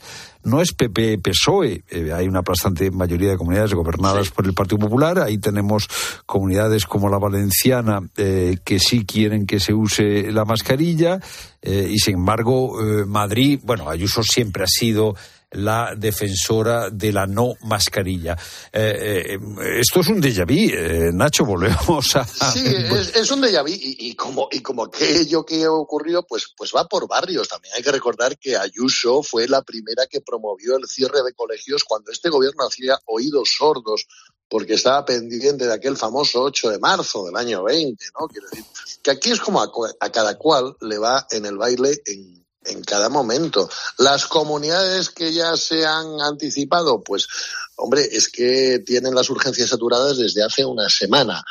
no es PP-PSOE. Hay una bastante mayoría de comunidades gobernadas por el Partido Popular. Ahí tenemos comunidades como la valenciana que sí quieren que se use la mascarilla. Eh, y sin embargo, eh, Madrid, bueno, Ayuso siempre ha sido la defensora de la no mascarilla. Eh, esto es un déjà vu, Nacho, volvemos a... Sí, es, un déjà vu y, como, y como aquello que ocurrió, pues, pues va por barrios. También hay que recordar que Ayuso fue la primera que promovió el cierre de colegios cuando este gobierno hacía oídos sordos porque estaba pendiente de aquel famoso 8 de marzo del año 20, ¿no? Quiero decir, que aquí es como a, cada cual le va en el baile en, en cada momento. Las comunidades que ya se han anticipado, pues, hombre, es que tienen las urgencias saturadas desde hace una semana.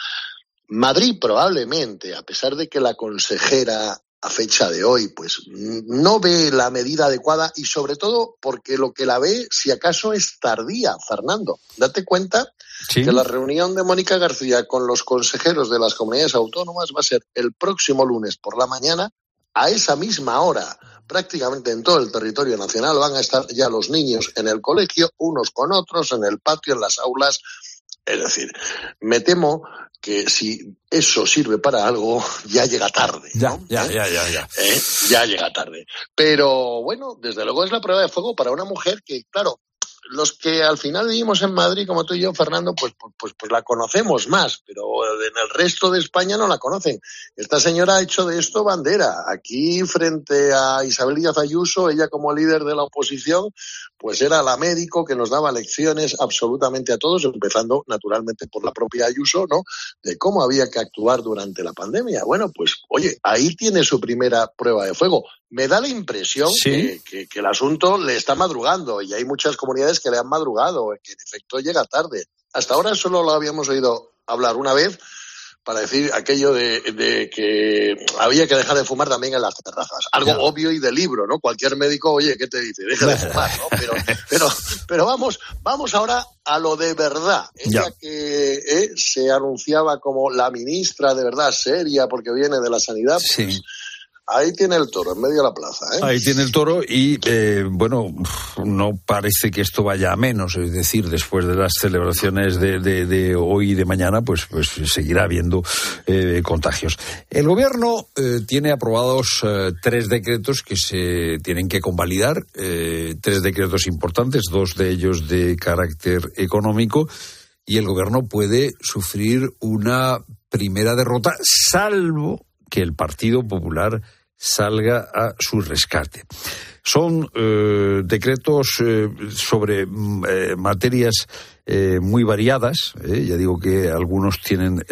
Madrid probablemente, a pesar de que la consejera a fecha de hoy, pues no ve la medida adecuada y sobre todo porque lo que la ve, si acaso, es tardía, Fernando. Date cuenta que la reunión de Mónica García con los consejeros de las comunidades autónomas va a ser el próximo lunes por la mañana a esa misma hora. Prácticamente en todo el territorio nacional van a estar ya los niños en el colegio, unos con otros, en el patio, en las aulas. Es decir, me temo que si eso sirve para algo, ya llega tarde. Ya, ya, ya, ya, ya. ¿Eh? Ya llega tarde. Pero bueno, desde luego es la prueba de fuego para una mujer que, claro, los que al final vivimos en Madrid, como tú y yo, Fernando, pues, pues, pues, pues, la conocemos más, pero en el resto de España no la conocen. Esta señora ha hecho de esto bandera. Aquí, frente a Isabel Díaz Ayuso, ella como líder de la oposición, pues era la médico que nos daba lecciones absolutamente a todos, empezando naturalmente por la propia Ayuso, ¿no? De cómo había que actuar durante la pandemia. Bueno, pues, oye, ahí tiene su primera prueba de fuego. Me da la impresión que, que el asunto le está madrugando y hay muchas comunidades que le han madrugado, que en efecto llega tarde. Hasta ahora solo lo habíamos oído hablar una vez para decir aquello de, que había que dejar de fumar también en las terrazas. Algo obvio y de libro, ¿no? Cualquier médico, oye, ¿qué te dice? Deja de fumar, ¿no? Pero, pero, pero vamos, vamos ahora a lo de verdad. Ella que eh, se anunciaba como la ministra de verdad seria porque viene de la sanidad, pues, Ahí tiene el toro, en medio de la plaza. ¿eh? Ahí tiene el toro y, eh, bueno, no parece que esto vaya a menos. Es decir, después de las celebraciones de, hoy y de mañana, pues, pues seguirá habiendo eh, contagios. El gobierno tiene aprobados tres decretos que se tienen que convalidar. tres decretos importantes, dos de ellos de carácter económico. Y el gobierno puede sufrir una primera derrota, salvo que el Partido Popular salga a su rescate. Son eh, decretos eh, sobre eh, materias muy variadas. ya digo que algunos tienen,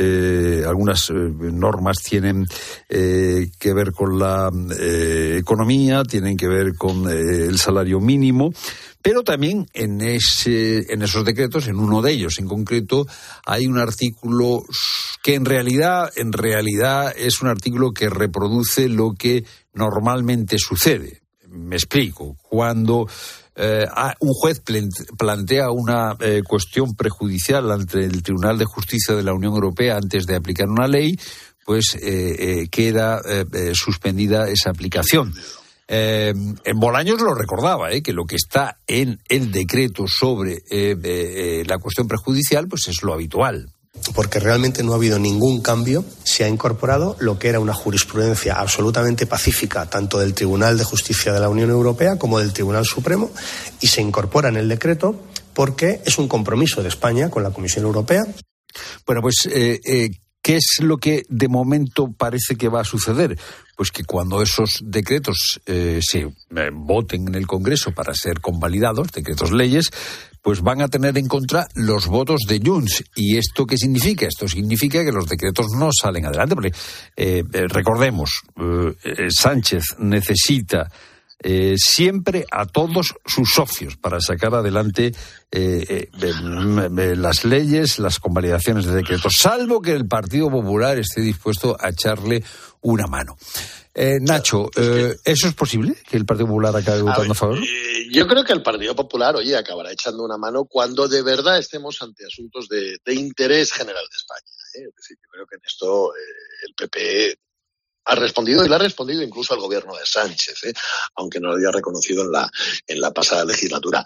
algunas normas tienen que ver con la economía, tienen que ver con el salario mínimo, pero también en, ese, en esos decretos, en uno de ellos en concreto, hay un artículo que en realidad, en realidad es un artículo que reproduce lo que normalmente sucede. Me explico. Cuando eh, un juez plantea una eh, cuestión prejudicial ante el Tribunal de Justicia de la Unión Europea antes de aplicar una ley, pues eh, queda suspendida esa aplicación. Eh, en Bolaños lo recordaba, eh, que lo que está en el decreto sobre eh, la cuestión prejudicial, pues es lo habitual. Porque realmente no ha habido ningún cambio, se ha incorporado lo que era una jurisprudencia absolutamente pacífica, tanto del Tribunal de Justicia de la Unión Europea como del Tribunal Supremo, y se incorpora en el decreto porque es un compromiso de España con la Comisión Europea. Bueno, pues ¿Qué es lo que de momento parece que va a suceder? Pues que cuando esos decretos eh, se eh, voten en el Congreso para ser convalidados, decretos leyes, pues van a tener en contra los votos de Junts. ¿Y esto qué significa? Esto significa que los decretos no salen adelante. Porque, eh, recordemos, Sánchez necesita eh, siempre a todos sus socios para sacar adelante eh, eh, las leyes, las convalidaciones de decretos, salvo que el Partido Popular esté dispuesto a echarle una mano. Nacho, ¿eso es posible? ¿Que el Partido Popular acabe votando a, favor? yo creo que el Partido Popular, oye, acabará echando una mano cuando de verdad estemos ante asuntos de, interés general de España. Es decir, yo creo que en esto el PP ha respondido y le ha respondido incluso al gobierno de Sánchez, ¿eh? aunque no lo había reconocido en la, en la pasada legislatura.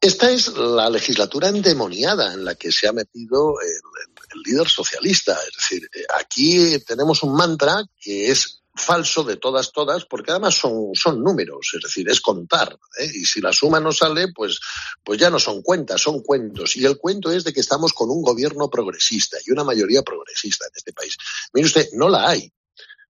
Esta es la legislatura endemoniada en la que se ha metido el, líder socialista. Es decir, aquí tenemos un mantra que es falso de todas, todas, porque además son, son números, es decir, es contar. ¿eh? Y si la suma no sale, pues, pues ya no son cuentas, son cuentos. Y el cuento es de que estamos con un gobierno progresista y una mayoría progresista en este país. Mire usted, no la hay.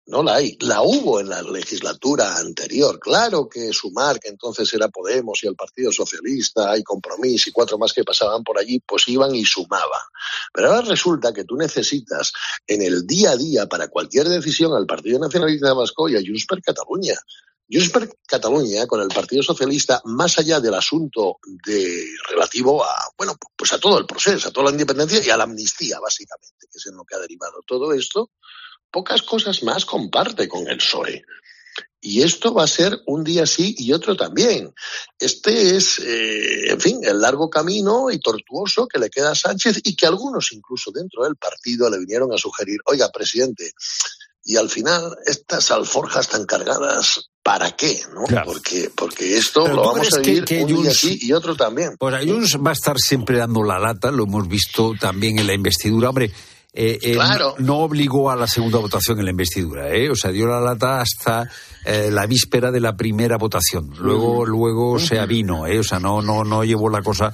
No la hay. La hubo en la legislatura anterior. Claro que Sumar, que entonces era Podemos y el Partido Socialista, hay compromiso y cuatro más que pasaban por allí, pues iban y sumaban. Pero ahora resulta que tú necesitas en el día a día para cualquier decisión al Partido Nacionalista Vasco y a Junts per Catalunya. Junts per Catalunya con el Partido Socialista, más allá del asunto de relativo a, bueno, pues a todo el proceso, a toda la independencia y a la amnistía, básicamente, que es en lo que ha derivado todo esto, pocas cosas más comparte con el PSOE. Y esto va a ser un día sí y otro también. Este es, eh, en fin, el largo camino y tortuoso que le queda a Sánchez y que algunos incluso dentro del partido le vinieron a sugerir, oiga, presidente, y al final estas alforjas tan cargadas, ¿para qué? ¿no? Porque, porque esto lo vamos a vivir un día sí y otro también. Pues Ayuns va a estar siempre dando la lata, lo hemos visto también en la investidura. Hombre, eh, eh, no, obligó a la segunda votación en la investidura, ¿eh? o sea, dio la lata hasta eh, la víspera de la primera votación. Luego, luego se avino, ¿eh? o sea, no, no, no llevó la cosa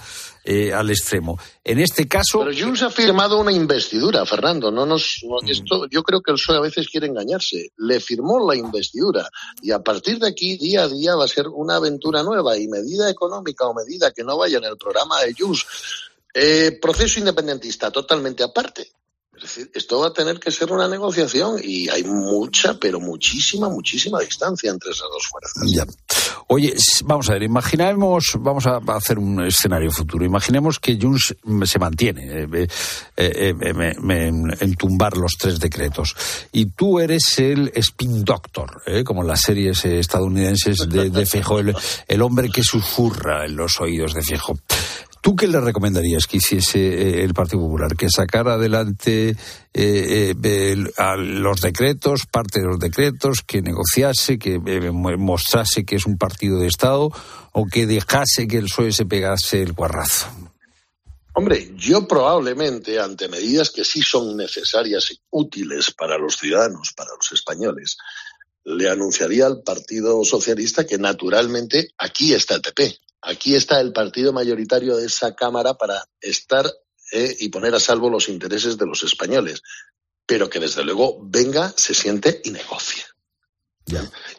al extremo. En este caso. Pero Junts ha firmado una investidura, Fernando. No nos, esto, yo creo que el PSOE a veces quiere engañarse. Le firmó la investidura y a partir de aquí, día a día, va a ser una aventura nueva y medida económica o medida que no vaya en el programa de Junts. proceso independentista totalmente aparte. Esto va a tener que ser una negociación y hay mucha, pero muchísima, muchísima distancia entre esas dos fuerzas. Oye, vamos a ver, imaginemos, vamos a hacer un escenario futuro. Imaginemos que Junts se mantiene eh, eh, eh, en tumbar los tres decretos. Y tú eres el spin doctor, como en las series estadounidenses de, de el, el, hombre que susurra en los oídos de Fijo. ¿Tú qué le recomendarías que hiciese eh, el Partido Popular? ¿Que sacara adelante eh, eh, los decretos, parte de los decretos, que negociase, que mostrase que es un partido de Estado o que dejase que el PSOE se pegase el guarrazo? Hombre, yo probablemente, ante medidas que sí son necesarias y útiles para los ciudadanos, para los españoles, le anunciaría al Partido Socialista que naturalmente aquí está el PP. Aquí está el partido mayoritario de esa Cámara para estar eh, y poner a salvo los intereses de los españoles, pero que desde luego venga, se siente y negocie.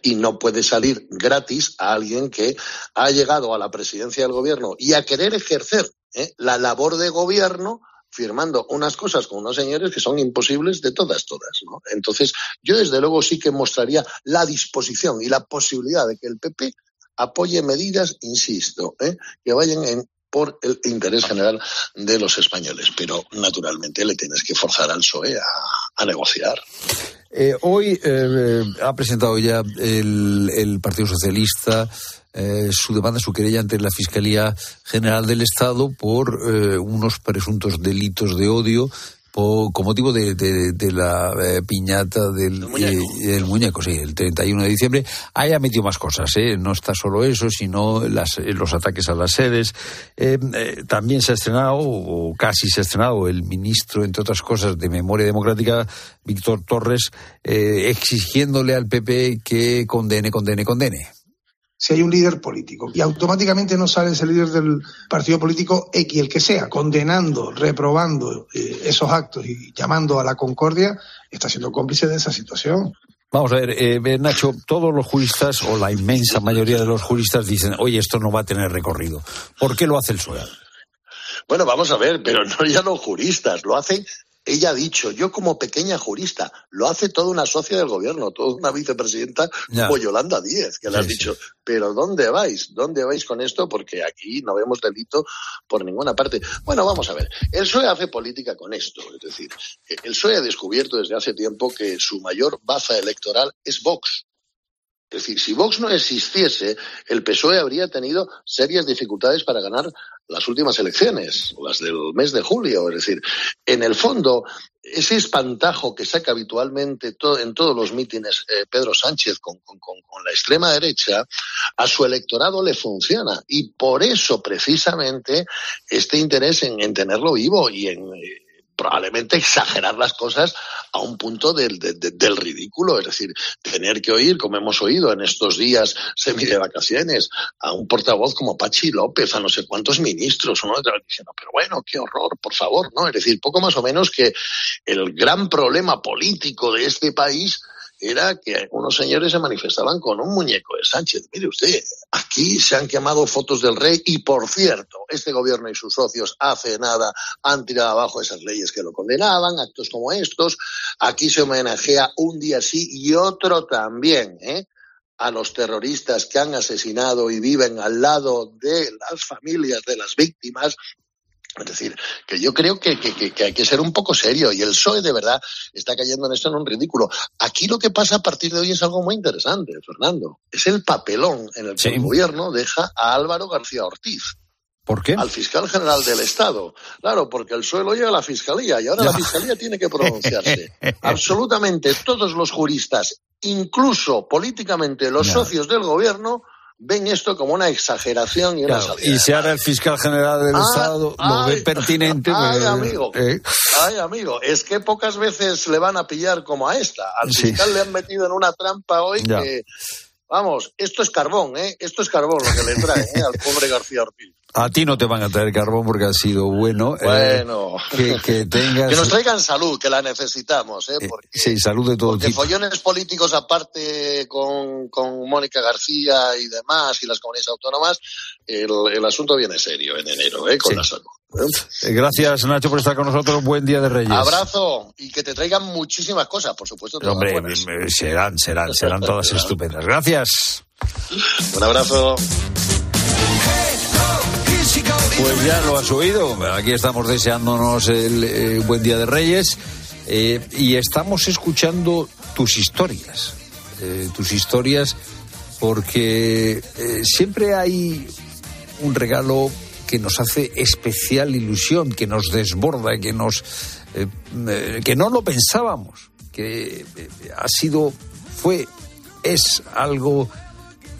Y no puede salir gratis a alguien que ha llegado a la presidencia del gobierno y a querer ejercer eh, la labor de gobierno firmando unas cosas con unos señores que son imposibles de todas, todas. Entonces, yo desde luego sí que mostraría la disposición y la posibilidad de que el PP apoye medidas, insisto, ¿eh? que vayan en, por el interés general de los españoles. Pero naturalmente le tienes que forzar al PSOE a, negociar. Eh, hoy eh, ha presentado ya el, Partido Socialista su demanda, su querella ante la Fiscalía General del Estado por unos presuntos delitos de odio con motivo de, de, la eh, piñata del, muñeco. sí, el 31 de diciembre. Haya metido más cosas, ¿eh? No está solo eso, sino las, eh, los ataques a las sedes. Eh, también se ha estrenado, o casi se ha estrenado, el ministro, entre otras cosas, de Memoria Democrática, Víctor Torres, exigiéndole al PP que condene, condene, condene si hay un líder político. Y automáticamente no sale ese líder del partido político X, el que sea, condenando, reprobando eh, esos actos y llamando a la concordia, está siendo cómplice de esa situación. Vamos a ver, eh, Nacho, todos los juristas, o la inmensa mayoría de los juristas, dicen, oye, esto no va a tener recorrido. ¿Por qué lo hace el PSOE? Bueno, vamos a ver, pero no ya los juristas, lo hacen ella ha dicho, yo como pequeña jurista, lo hace toda una socia del gobierno, toda una vicepresidenta como Yolanda Díez, que le ha dicho, pero ¿dónde vais? ¿Dónde vais con esto? Porque aquí no vemos delito por ninguna parte. Bueno, vamos a ver, el PSOE hace política con esto, es decir, el PSOE ha descubierto desde hace tiempo que su mayor baza electoral es Vox. Es decir, si Vox no existiese, el PSOE habría tenido serias dificultades para ganar las últimas elecciones, las del mes de julio. Es decir, en el fondo, ese espantajo que saca habitualmente en todos los mítines eh, Pedro Sánchez con, la extrema derecha, a su electorado le funciona. Y por eso, precisamente, este interés en, tenerlo vivo y en. Eh, probablemente exagerar las cosas a un punto del, del, ridículo. Es decir, tener que oír, como hemos oído en estos días semi de vacaciones, a un portavoz como Pachi López, a no sé cuántos ministros, ¿no? diciendo, pero bueno, qué horror, por favor, ¿no? Es decir, poco más o menos que el gran problema político de este país era que unos señores se manifestaban con un muñeco de Sánchez. Mire usted, aquí se han quemado fotos del rey y, por cierto, este gobierno y sus socios hace nada han tirado abajo esas leyes que lo condenaban, actos como estos. Aquí se homenajea un día sí y otro también, ¿eh? a los terroristas que han asesinado y viven al lado de las familias de las víctimas es decir, que yo creo que, hay que ser un poco serio y el PSOE de verdad está cayendo en esto en un ridículo. Aquí lo que pasa a partir de hoy es algo muy interesante, Fernando. Es el papelón en el que el gobierno deja a Álvaro García Ortiz. ¿Por qué? Al fiscal general del Estado. Claro, porque el suelo llega a la fiscalía y ahora la fiscalía tiene que pronunciarse. Absolutamente todos los juristas, incluso políticamente los socios del gobierno, ven esto como una exageración y una Y si ahora el fiscal general del Estado lo ve pertinente. Ay, pues, amigo, eh. ay, amigo, es que pocas veces le van a pillar como a esta. Al fiscal le han metido en una trampa hoy que, vamos, esto es carbón, ¿eh? Esto es carbón lo que le trae ¿eh? al pobre García Ortiz. A ti no te van a traer carbón porque ha sido bueno. Eh, bueno. que, tengas... que nos traigan salud, que la necesitamos. ¿eh? Porque, sí, salud de todo porque follones políticos aparte con, con Mónica García y demás y las comunidades autónomas, el, el asunto viene serio en enero, ¿eh? con la salud. Eh, gracias, Nacho, por estar con nosotros. Buen día de Reyes. Abrazo y que te traigan muchísimas cosas, por supuesto. Hombre, serán, serán, serán todas estupendas. Gracias. Un abrazo. Pues ya lo has oído. Aquí estamos deseándonos el eh, buen día de Reyes eh, y estamos escuchando tus historias. Eh, tus historias porque siempre hay un regalo que nos hace especial ilusión, que nos desborda, que nos que no lo pensábamos, que ha sido, fue, es algo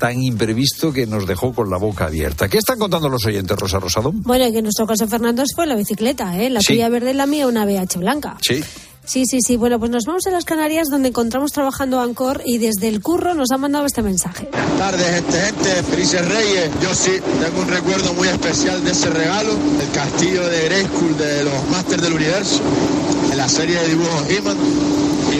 tan imprevisto que nos dejó con la boca abierta. ¿Qué están contando los oyentes, Rosa Rosado? Bueno, que en nuestro caso Fernando fue la bicicleta, ¿eh? La tuya verde y la mía una BH blanca. Sí. Sí, sí, sí. Bueno, pues nos vamos a las Canarias donde encontramos trabajando Ancor y desde el curro nos ha mandado este mensaje. Buenas tardes, gente, gente, felices reyes. Yo sí, tengo un recuerdo muy especial de ese regalo, el castillo de Grayskull de los Masters del Universo, en la serie de dibujos he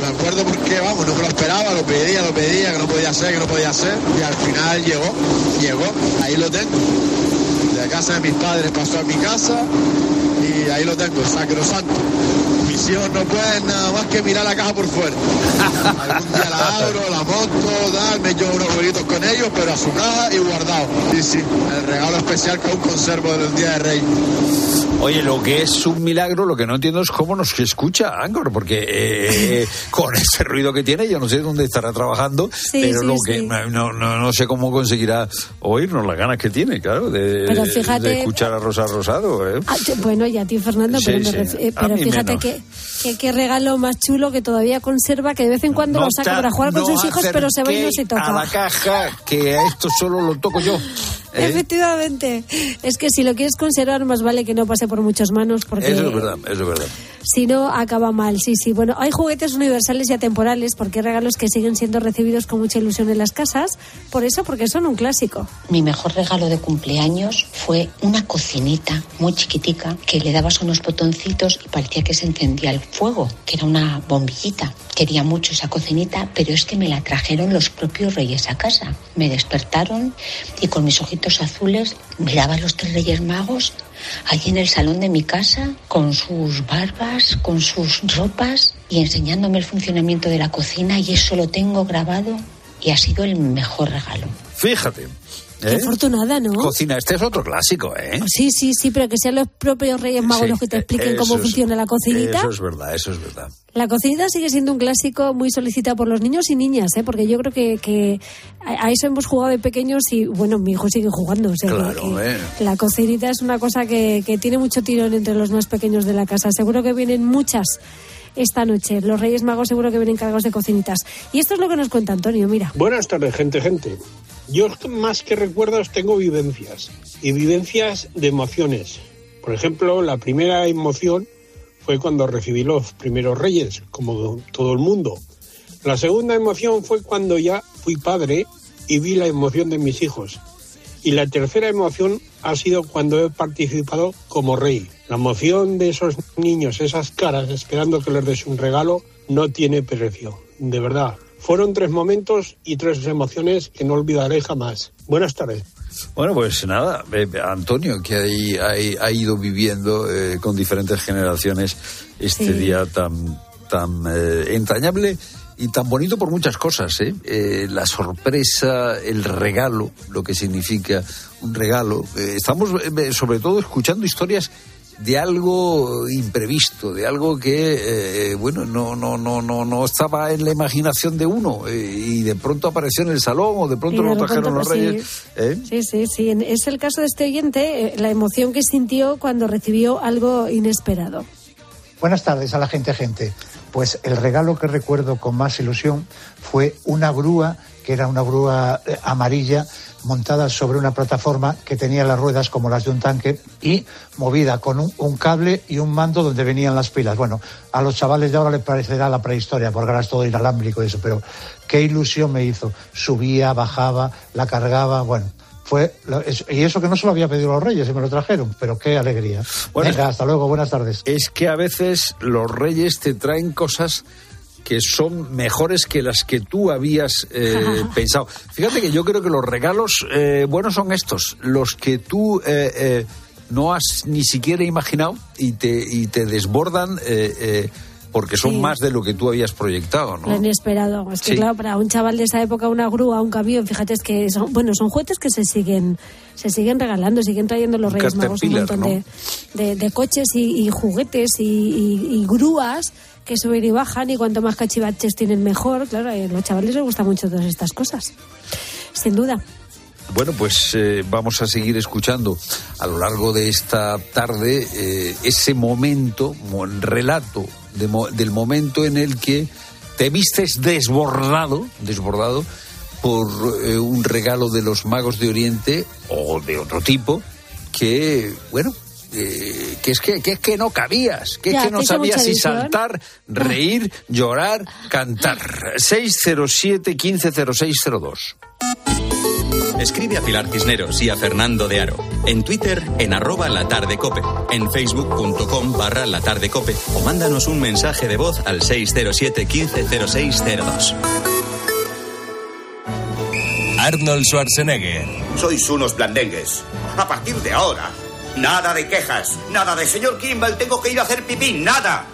me acuerdo porque, vamos, no me lo esperaba, lo pedía, lo pedía, que no podía ser, que no podía ser. Y al final llegó, llegó, ahí lo tengo. De casa de mis padres pasó a mi casa y ahí lo tengo, sacrosanto. No pueden nada más que mirar la caja por fuera. Algún día la abro, la monto, tal, me llevo unos huevitos con ellos, pero a su caja y guardado. Sí, sí, el regalo especial que aún conservo de los días de Rey. Oye, lo que es un milagro, lo que no entiendo es cómo nos escucha Angor, porque eh, con ese ruido que tiene, yo no sé dónde estará trabajando, pero lo que no, no, sé cómo conseguirá oírnos las ganas que tiene, claro, de, escuchar a Rosa Rosado. ¿eh? Ah, bueno, y a ti, Fernando, pero, fíjate que, qué regalo más chulo que todavía conserva, que de vez en cuando lo saca para jugar con sus hijos, pero se va y no se toca. A la caja, que a esto solo lo toco yo. ¿Eh? Efectivamente. Es que si lo quieres conservar, más vale que no pase por muchas manos. Porque eso es verdad, eso es verdad. Si no, acaba mal. Sí, sí. Bueno, hay juguetes universales y atemporales porque hay regalos que siguen siendo recibidos con mucha ilusión en las casas. Por eso, porque son un clásico. Mi mejor regalo de cumpleaños fue una cocinita muy chiquitica que le dabas unos botoncitos y parecía que se encendía el fuego, que era una bombillita. Quería mucho esa cocinita, pero es que me la trajeron los propios reyes a casa. Me despertaron y con mis ojitos azules miraba a los tres reyes magos allí en el salón de mi casa, con sus barbas, con sus ropas y enseñándome el funcionamiento de la cocina y eso lo tengo grabado y ha sido el mejor regalo. Fíjate, Qué ¿Eh? afortunada, ¿no? Cocina, este es otro clásico, ¿eh? Sí, sí, sí, pero que sean los propios Reyes Magos los que te expliquen cómo funciona la cocinita. Eso es verdad, eso es verdad. La cocinita sigue siendo un clásico muy solicitado por los niños y niñas, ¿eh? Porque yo creo que, que a eso hemos jugado de pequeños y, bueno, mi hijo sigue jugando. O sea, claro, ¿eh? La cocinita es una cosa que, que tiene mucho tirón entre los más pequeños de la casa. Seguro que vienen muchas esta noche. Los Reyes Magos seguro que vienen cargados de cocinitas. Y esto es lo que nos cuenta Antonio, mira. Buenas tardes, gente, gente. Yo más que recuerdos tengo vivencias y vivencias de emociones. Por ejemplo, la primera emoción fue cuando recibí los primeros reyes, como todo el mundo. La segunda emoción fue cuando ya fui padre y vi la emoción de mis hijos. Y la tercera emoción ha sido cuando he participado como rey. La emoción de esos niños, esas caras esperando que les des un regalo, no tiene precio. De verdad. Fueron tres momentos y tres emociones que no olvidaré jamás. Buenas tardes. Bueno, pues nada, eh, Antonio, que ha, ha, ido viviendo eh, con diferentes generaciones este día tan, tan eh, entrañable y tan bonito por muchas cosas, ¿eh? la sorpresa, el regalo, lo que significa un regalo. estamos sobre todo escuchando historias de algo imprevisto, de algo que, eh, bueno, no, no, no, no, no estaba en la imaginación de uno eh, y de pronto apareció en el salón o de pronto lo trajeron los pues reyes. Sí. ¿eh? sí, sí, sí. Es el caso de este oyente, la emoción que sintió cuando recibió algo inesperado. Buenas tardes a la gente, gente. Pues el regalo que recuerdo con más ilusión fue una grúa, que era una grúa amarilla, montada sobre una plataforma que tenía las ruedas como las de un tanque y movida con un, cable y un mando donde venían las pilas. Bueno, a los chavales de ahora les parecerá la prehistoria, porque ahora es todo inalámbrico y eso, pero qué ilusión me hizo. Subía, bajaba, la cargaba, bueno. Fue, y eso que no se lo había pedido los reyes y me lo trajeron, pero qué alegría. Venga, hasta luego, buenas tardes. Es que a veces los reyes te traen cosas que son mejores que las que tú habías eh, pensado. Fíjate que yo creo que los regalos eh, buenos son estos, los que tú eh, no has ni siquiera imaginado y te, y te desbordan porque son más de lo que tú habías proyectado, ¿no? Lo inesperado. Es que, claro, para un chaval de esa época, una grúa, un camión, fíjate, es que son, bueno, son juguetes que se siguen se siguen regalando, siguen trayendo los Reyes Magos un montón de, de, coches y, juguetes y, grúas que suben y bajan y cuanto más cachivaches tienen mejor. Claro, a los chavales les gustan mucho todas estas cosas, sin duda. Bueno, pues eh, vamos a seguir escuchando a lo largo de esta tarde eh, ese momento, relato del momento en el que te vistes desbordado, desbordado por eh, un regalo de los magos de Oriente o de otro tipo que, bueno, eh, que es que, que, es que no cabías, que es que no sabías si saltar, reír, llorar, cantar. 607 150602. Escribe a Pilar Cisneros y a Fernando de Aro. En Twitter, en arroba latardecope. En facebook.com barra latardecope. O mándanos un mensaje de voz al 607 150602. Arnold Schwarzenegger. Sois unos blandengues. A partir de ahora, nada de quejas, nada de señor Kimball, tengo que ir a hacer pipí, nada.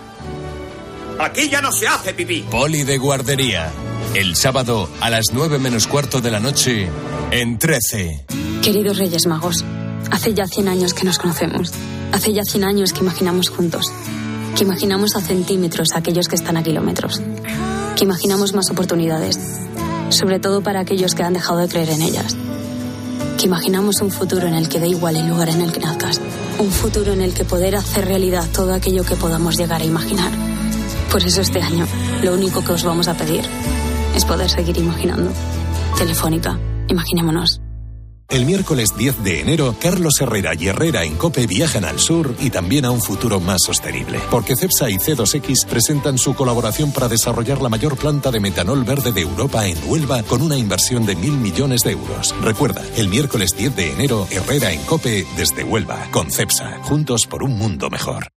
Aquí ya no se hace pipí. Poli de guardería. El sábado a las 9 menos cuarto de la noche en 13. Queridos Reyes Magos, hace ya 100 años que nos conocemos. Hace ya 100 años que imaginamos juntos. Que imaginamos a centímetros a aquellos que están a kilómetros. Que imaginamos más oportunidades. Sobre todo para aquellos que han dejado de creer en ellas. Que imaginamos un futuro en el que da igual el lugar en el que nazcas. Un futuro en el que poder hacer realidad todo aquello que podamos llegar a imaginar. Por eso este año, lo único que os vamos a pedir es poder seguir imaginando. Telefónica Imaginémonos. El miércoles 10 de enero, Carlos Herrera y Herrera en Cope viajan al sur y también a un futuro más sostenible. Porque CEPSA y C2X presentan su colaboración para desarrollar la mayor planta de metanol verde de Europa en Huelva con una inversión de mil millones de euros. Recuerda, el miércoles 10 de enero, Herrera en Cope desde Huelva, con CEPSA. Juntos por un mundo mejor.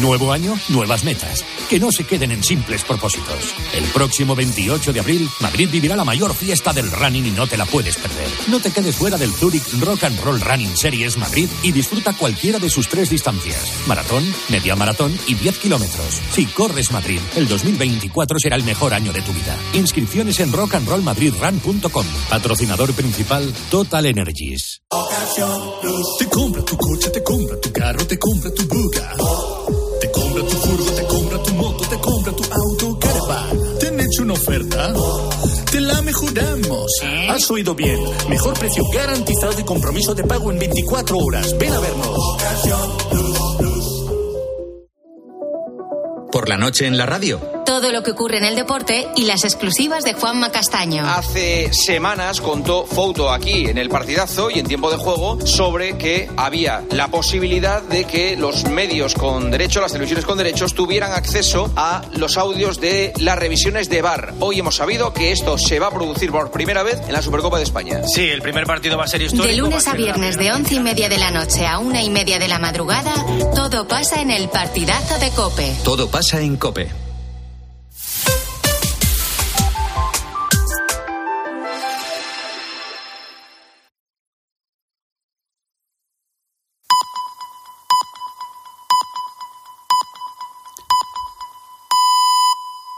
Nuevo año, nuevas metas. Que no se queden en simples propósitos. El próximo 28 de abril, Madrid vivirá la mayor fiesta del running y no te la puedes perder. No te quedes fuera del Zurich Rock and Roll Running Series Madrid y disfruta cualquiera de sus tres distancias: maratón, media maratón y 10 kilómetros. Si corres Madrid, el 2024 será el mejor año de tu vida. Inscripciones en rockandrollmadridrun.com. Patrocinador principal Total Energies. Te compra tu coche, te compra tu carro, te compra tu buga. Te compra tu furgo, te compra tu moto, te compra tu auto, caravan. ¿Te han hecho una oferta? Te la mejoramos. Has oído bien. Mejor precio garantizado y compromiso de pago en 24 horas. Ven a vernos. Por la noche en la radio. Todo lo que ocurre en el deporte y las exclusivas de Juanma Castaño. Hace semanas contó Foto aquí en el partidazo y en tiempo de juego sobre que había la posibilidad de que los medios con derecho, las televisiones con derechos, tuvieran acceso a los audios de las revisiones de VAR. Hoy hemos sabido que esto se va a producir por primera vez en la Supercopa de España. Sí, el primer partido va a ser histórico. De lunes a viernes de once y media de la noche a una y media de la madrugada, todo pasa en el partidazo de Cope. Todo pasa en Cope.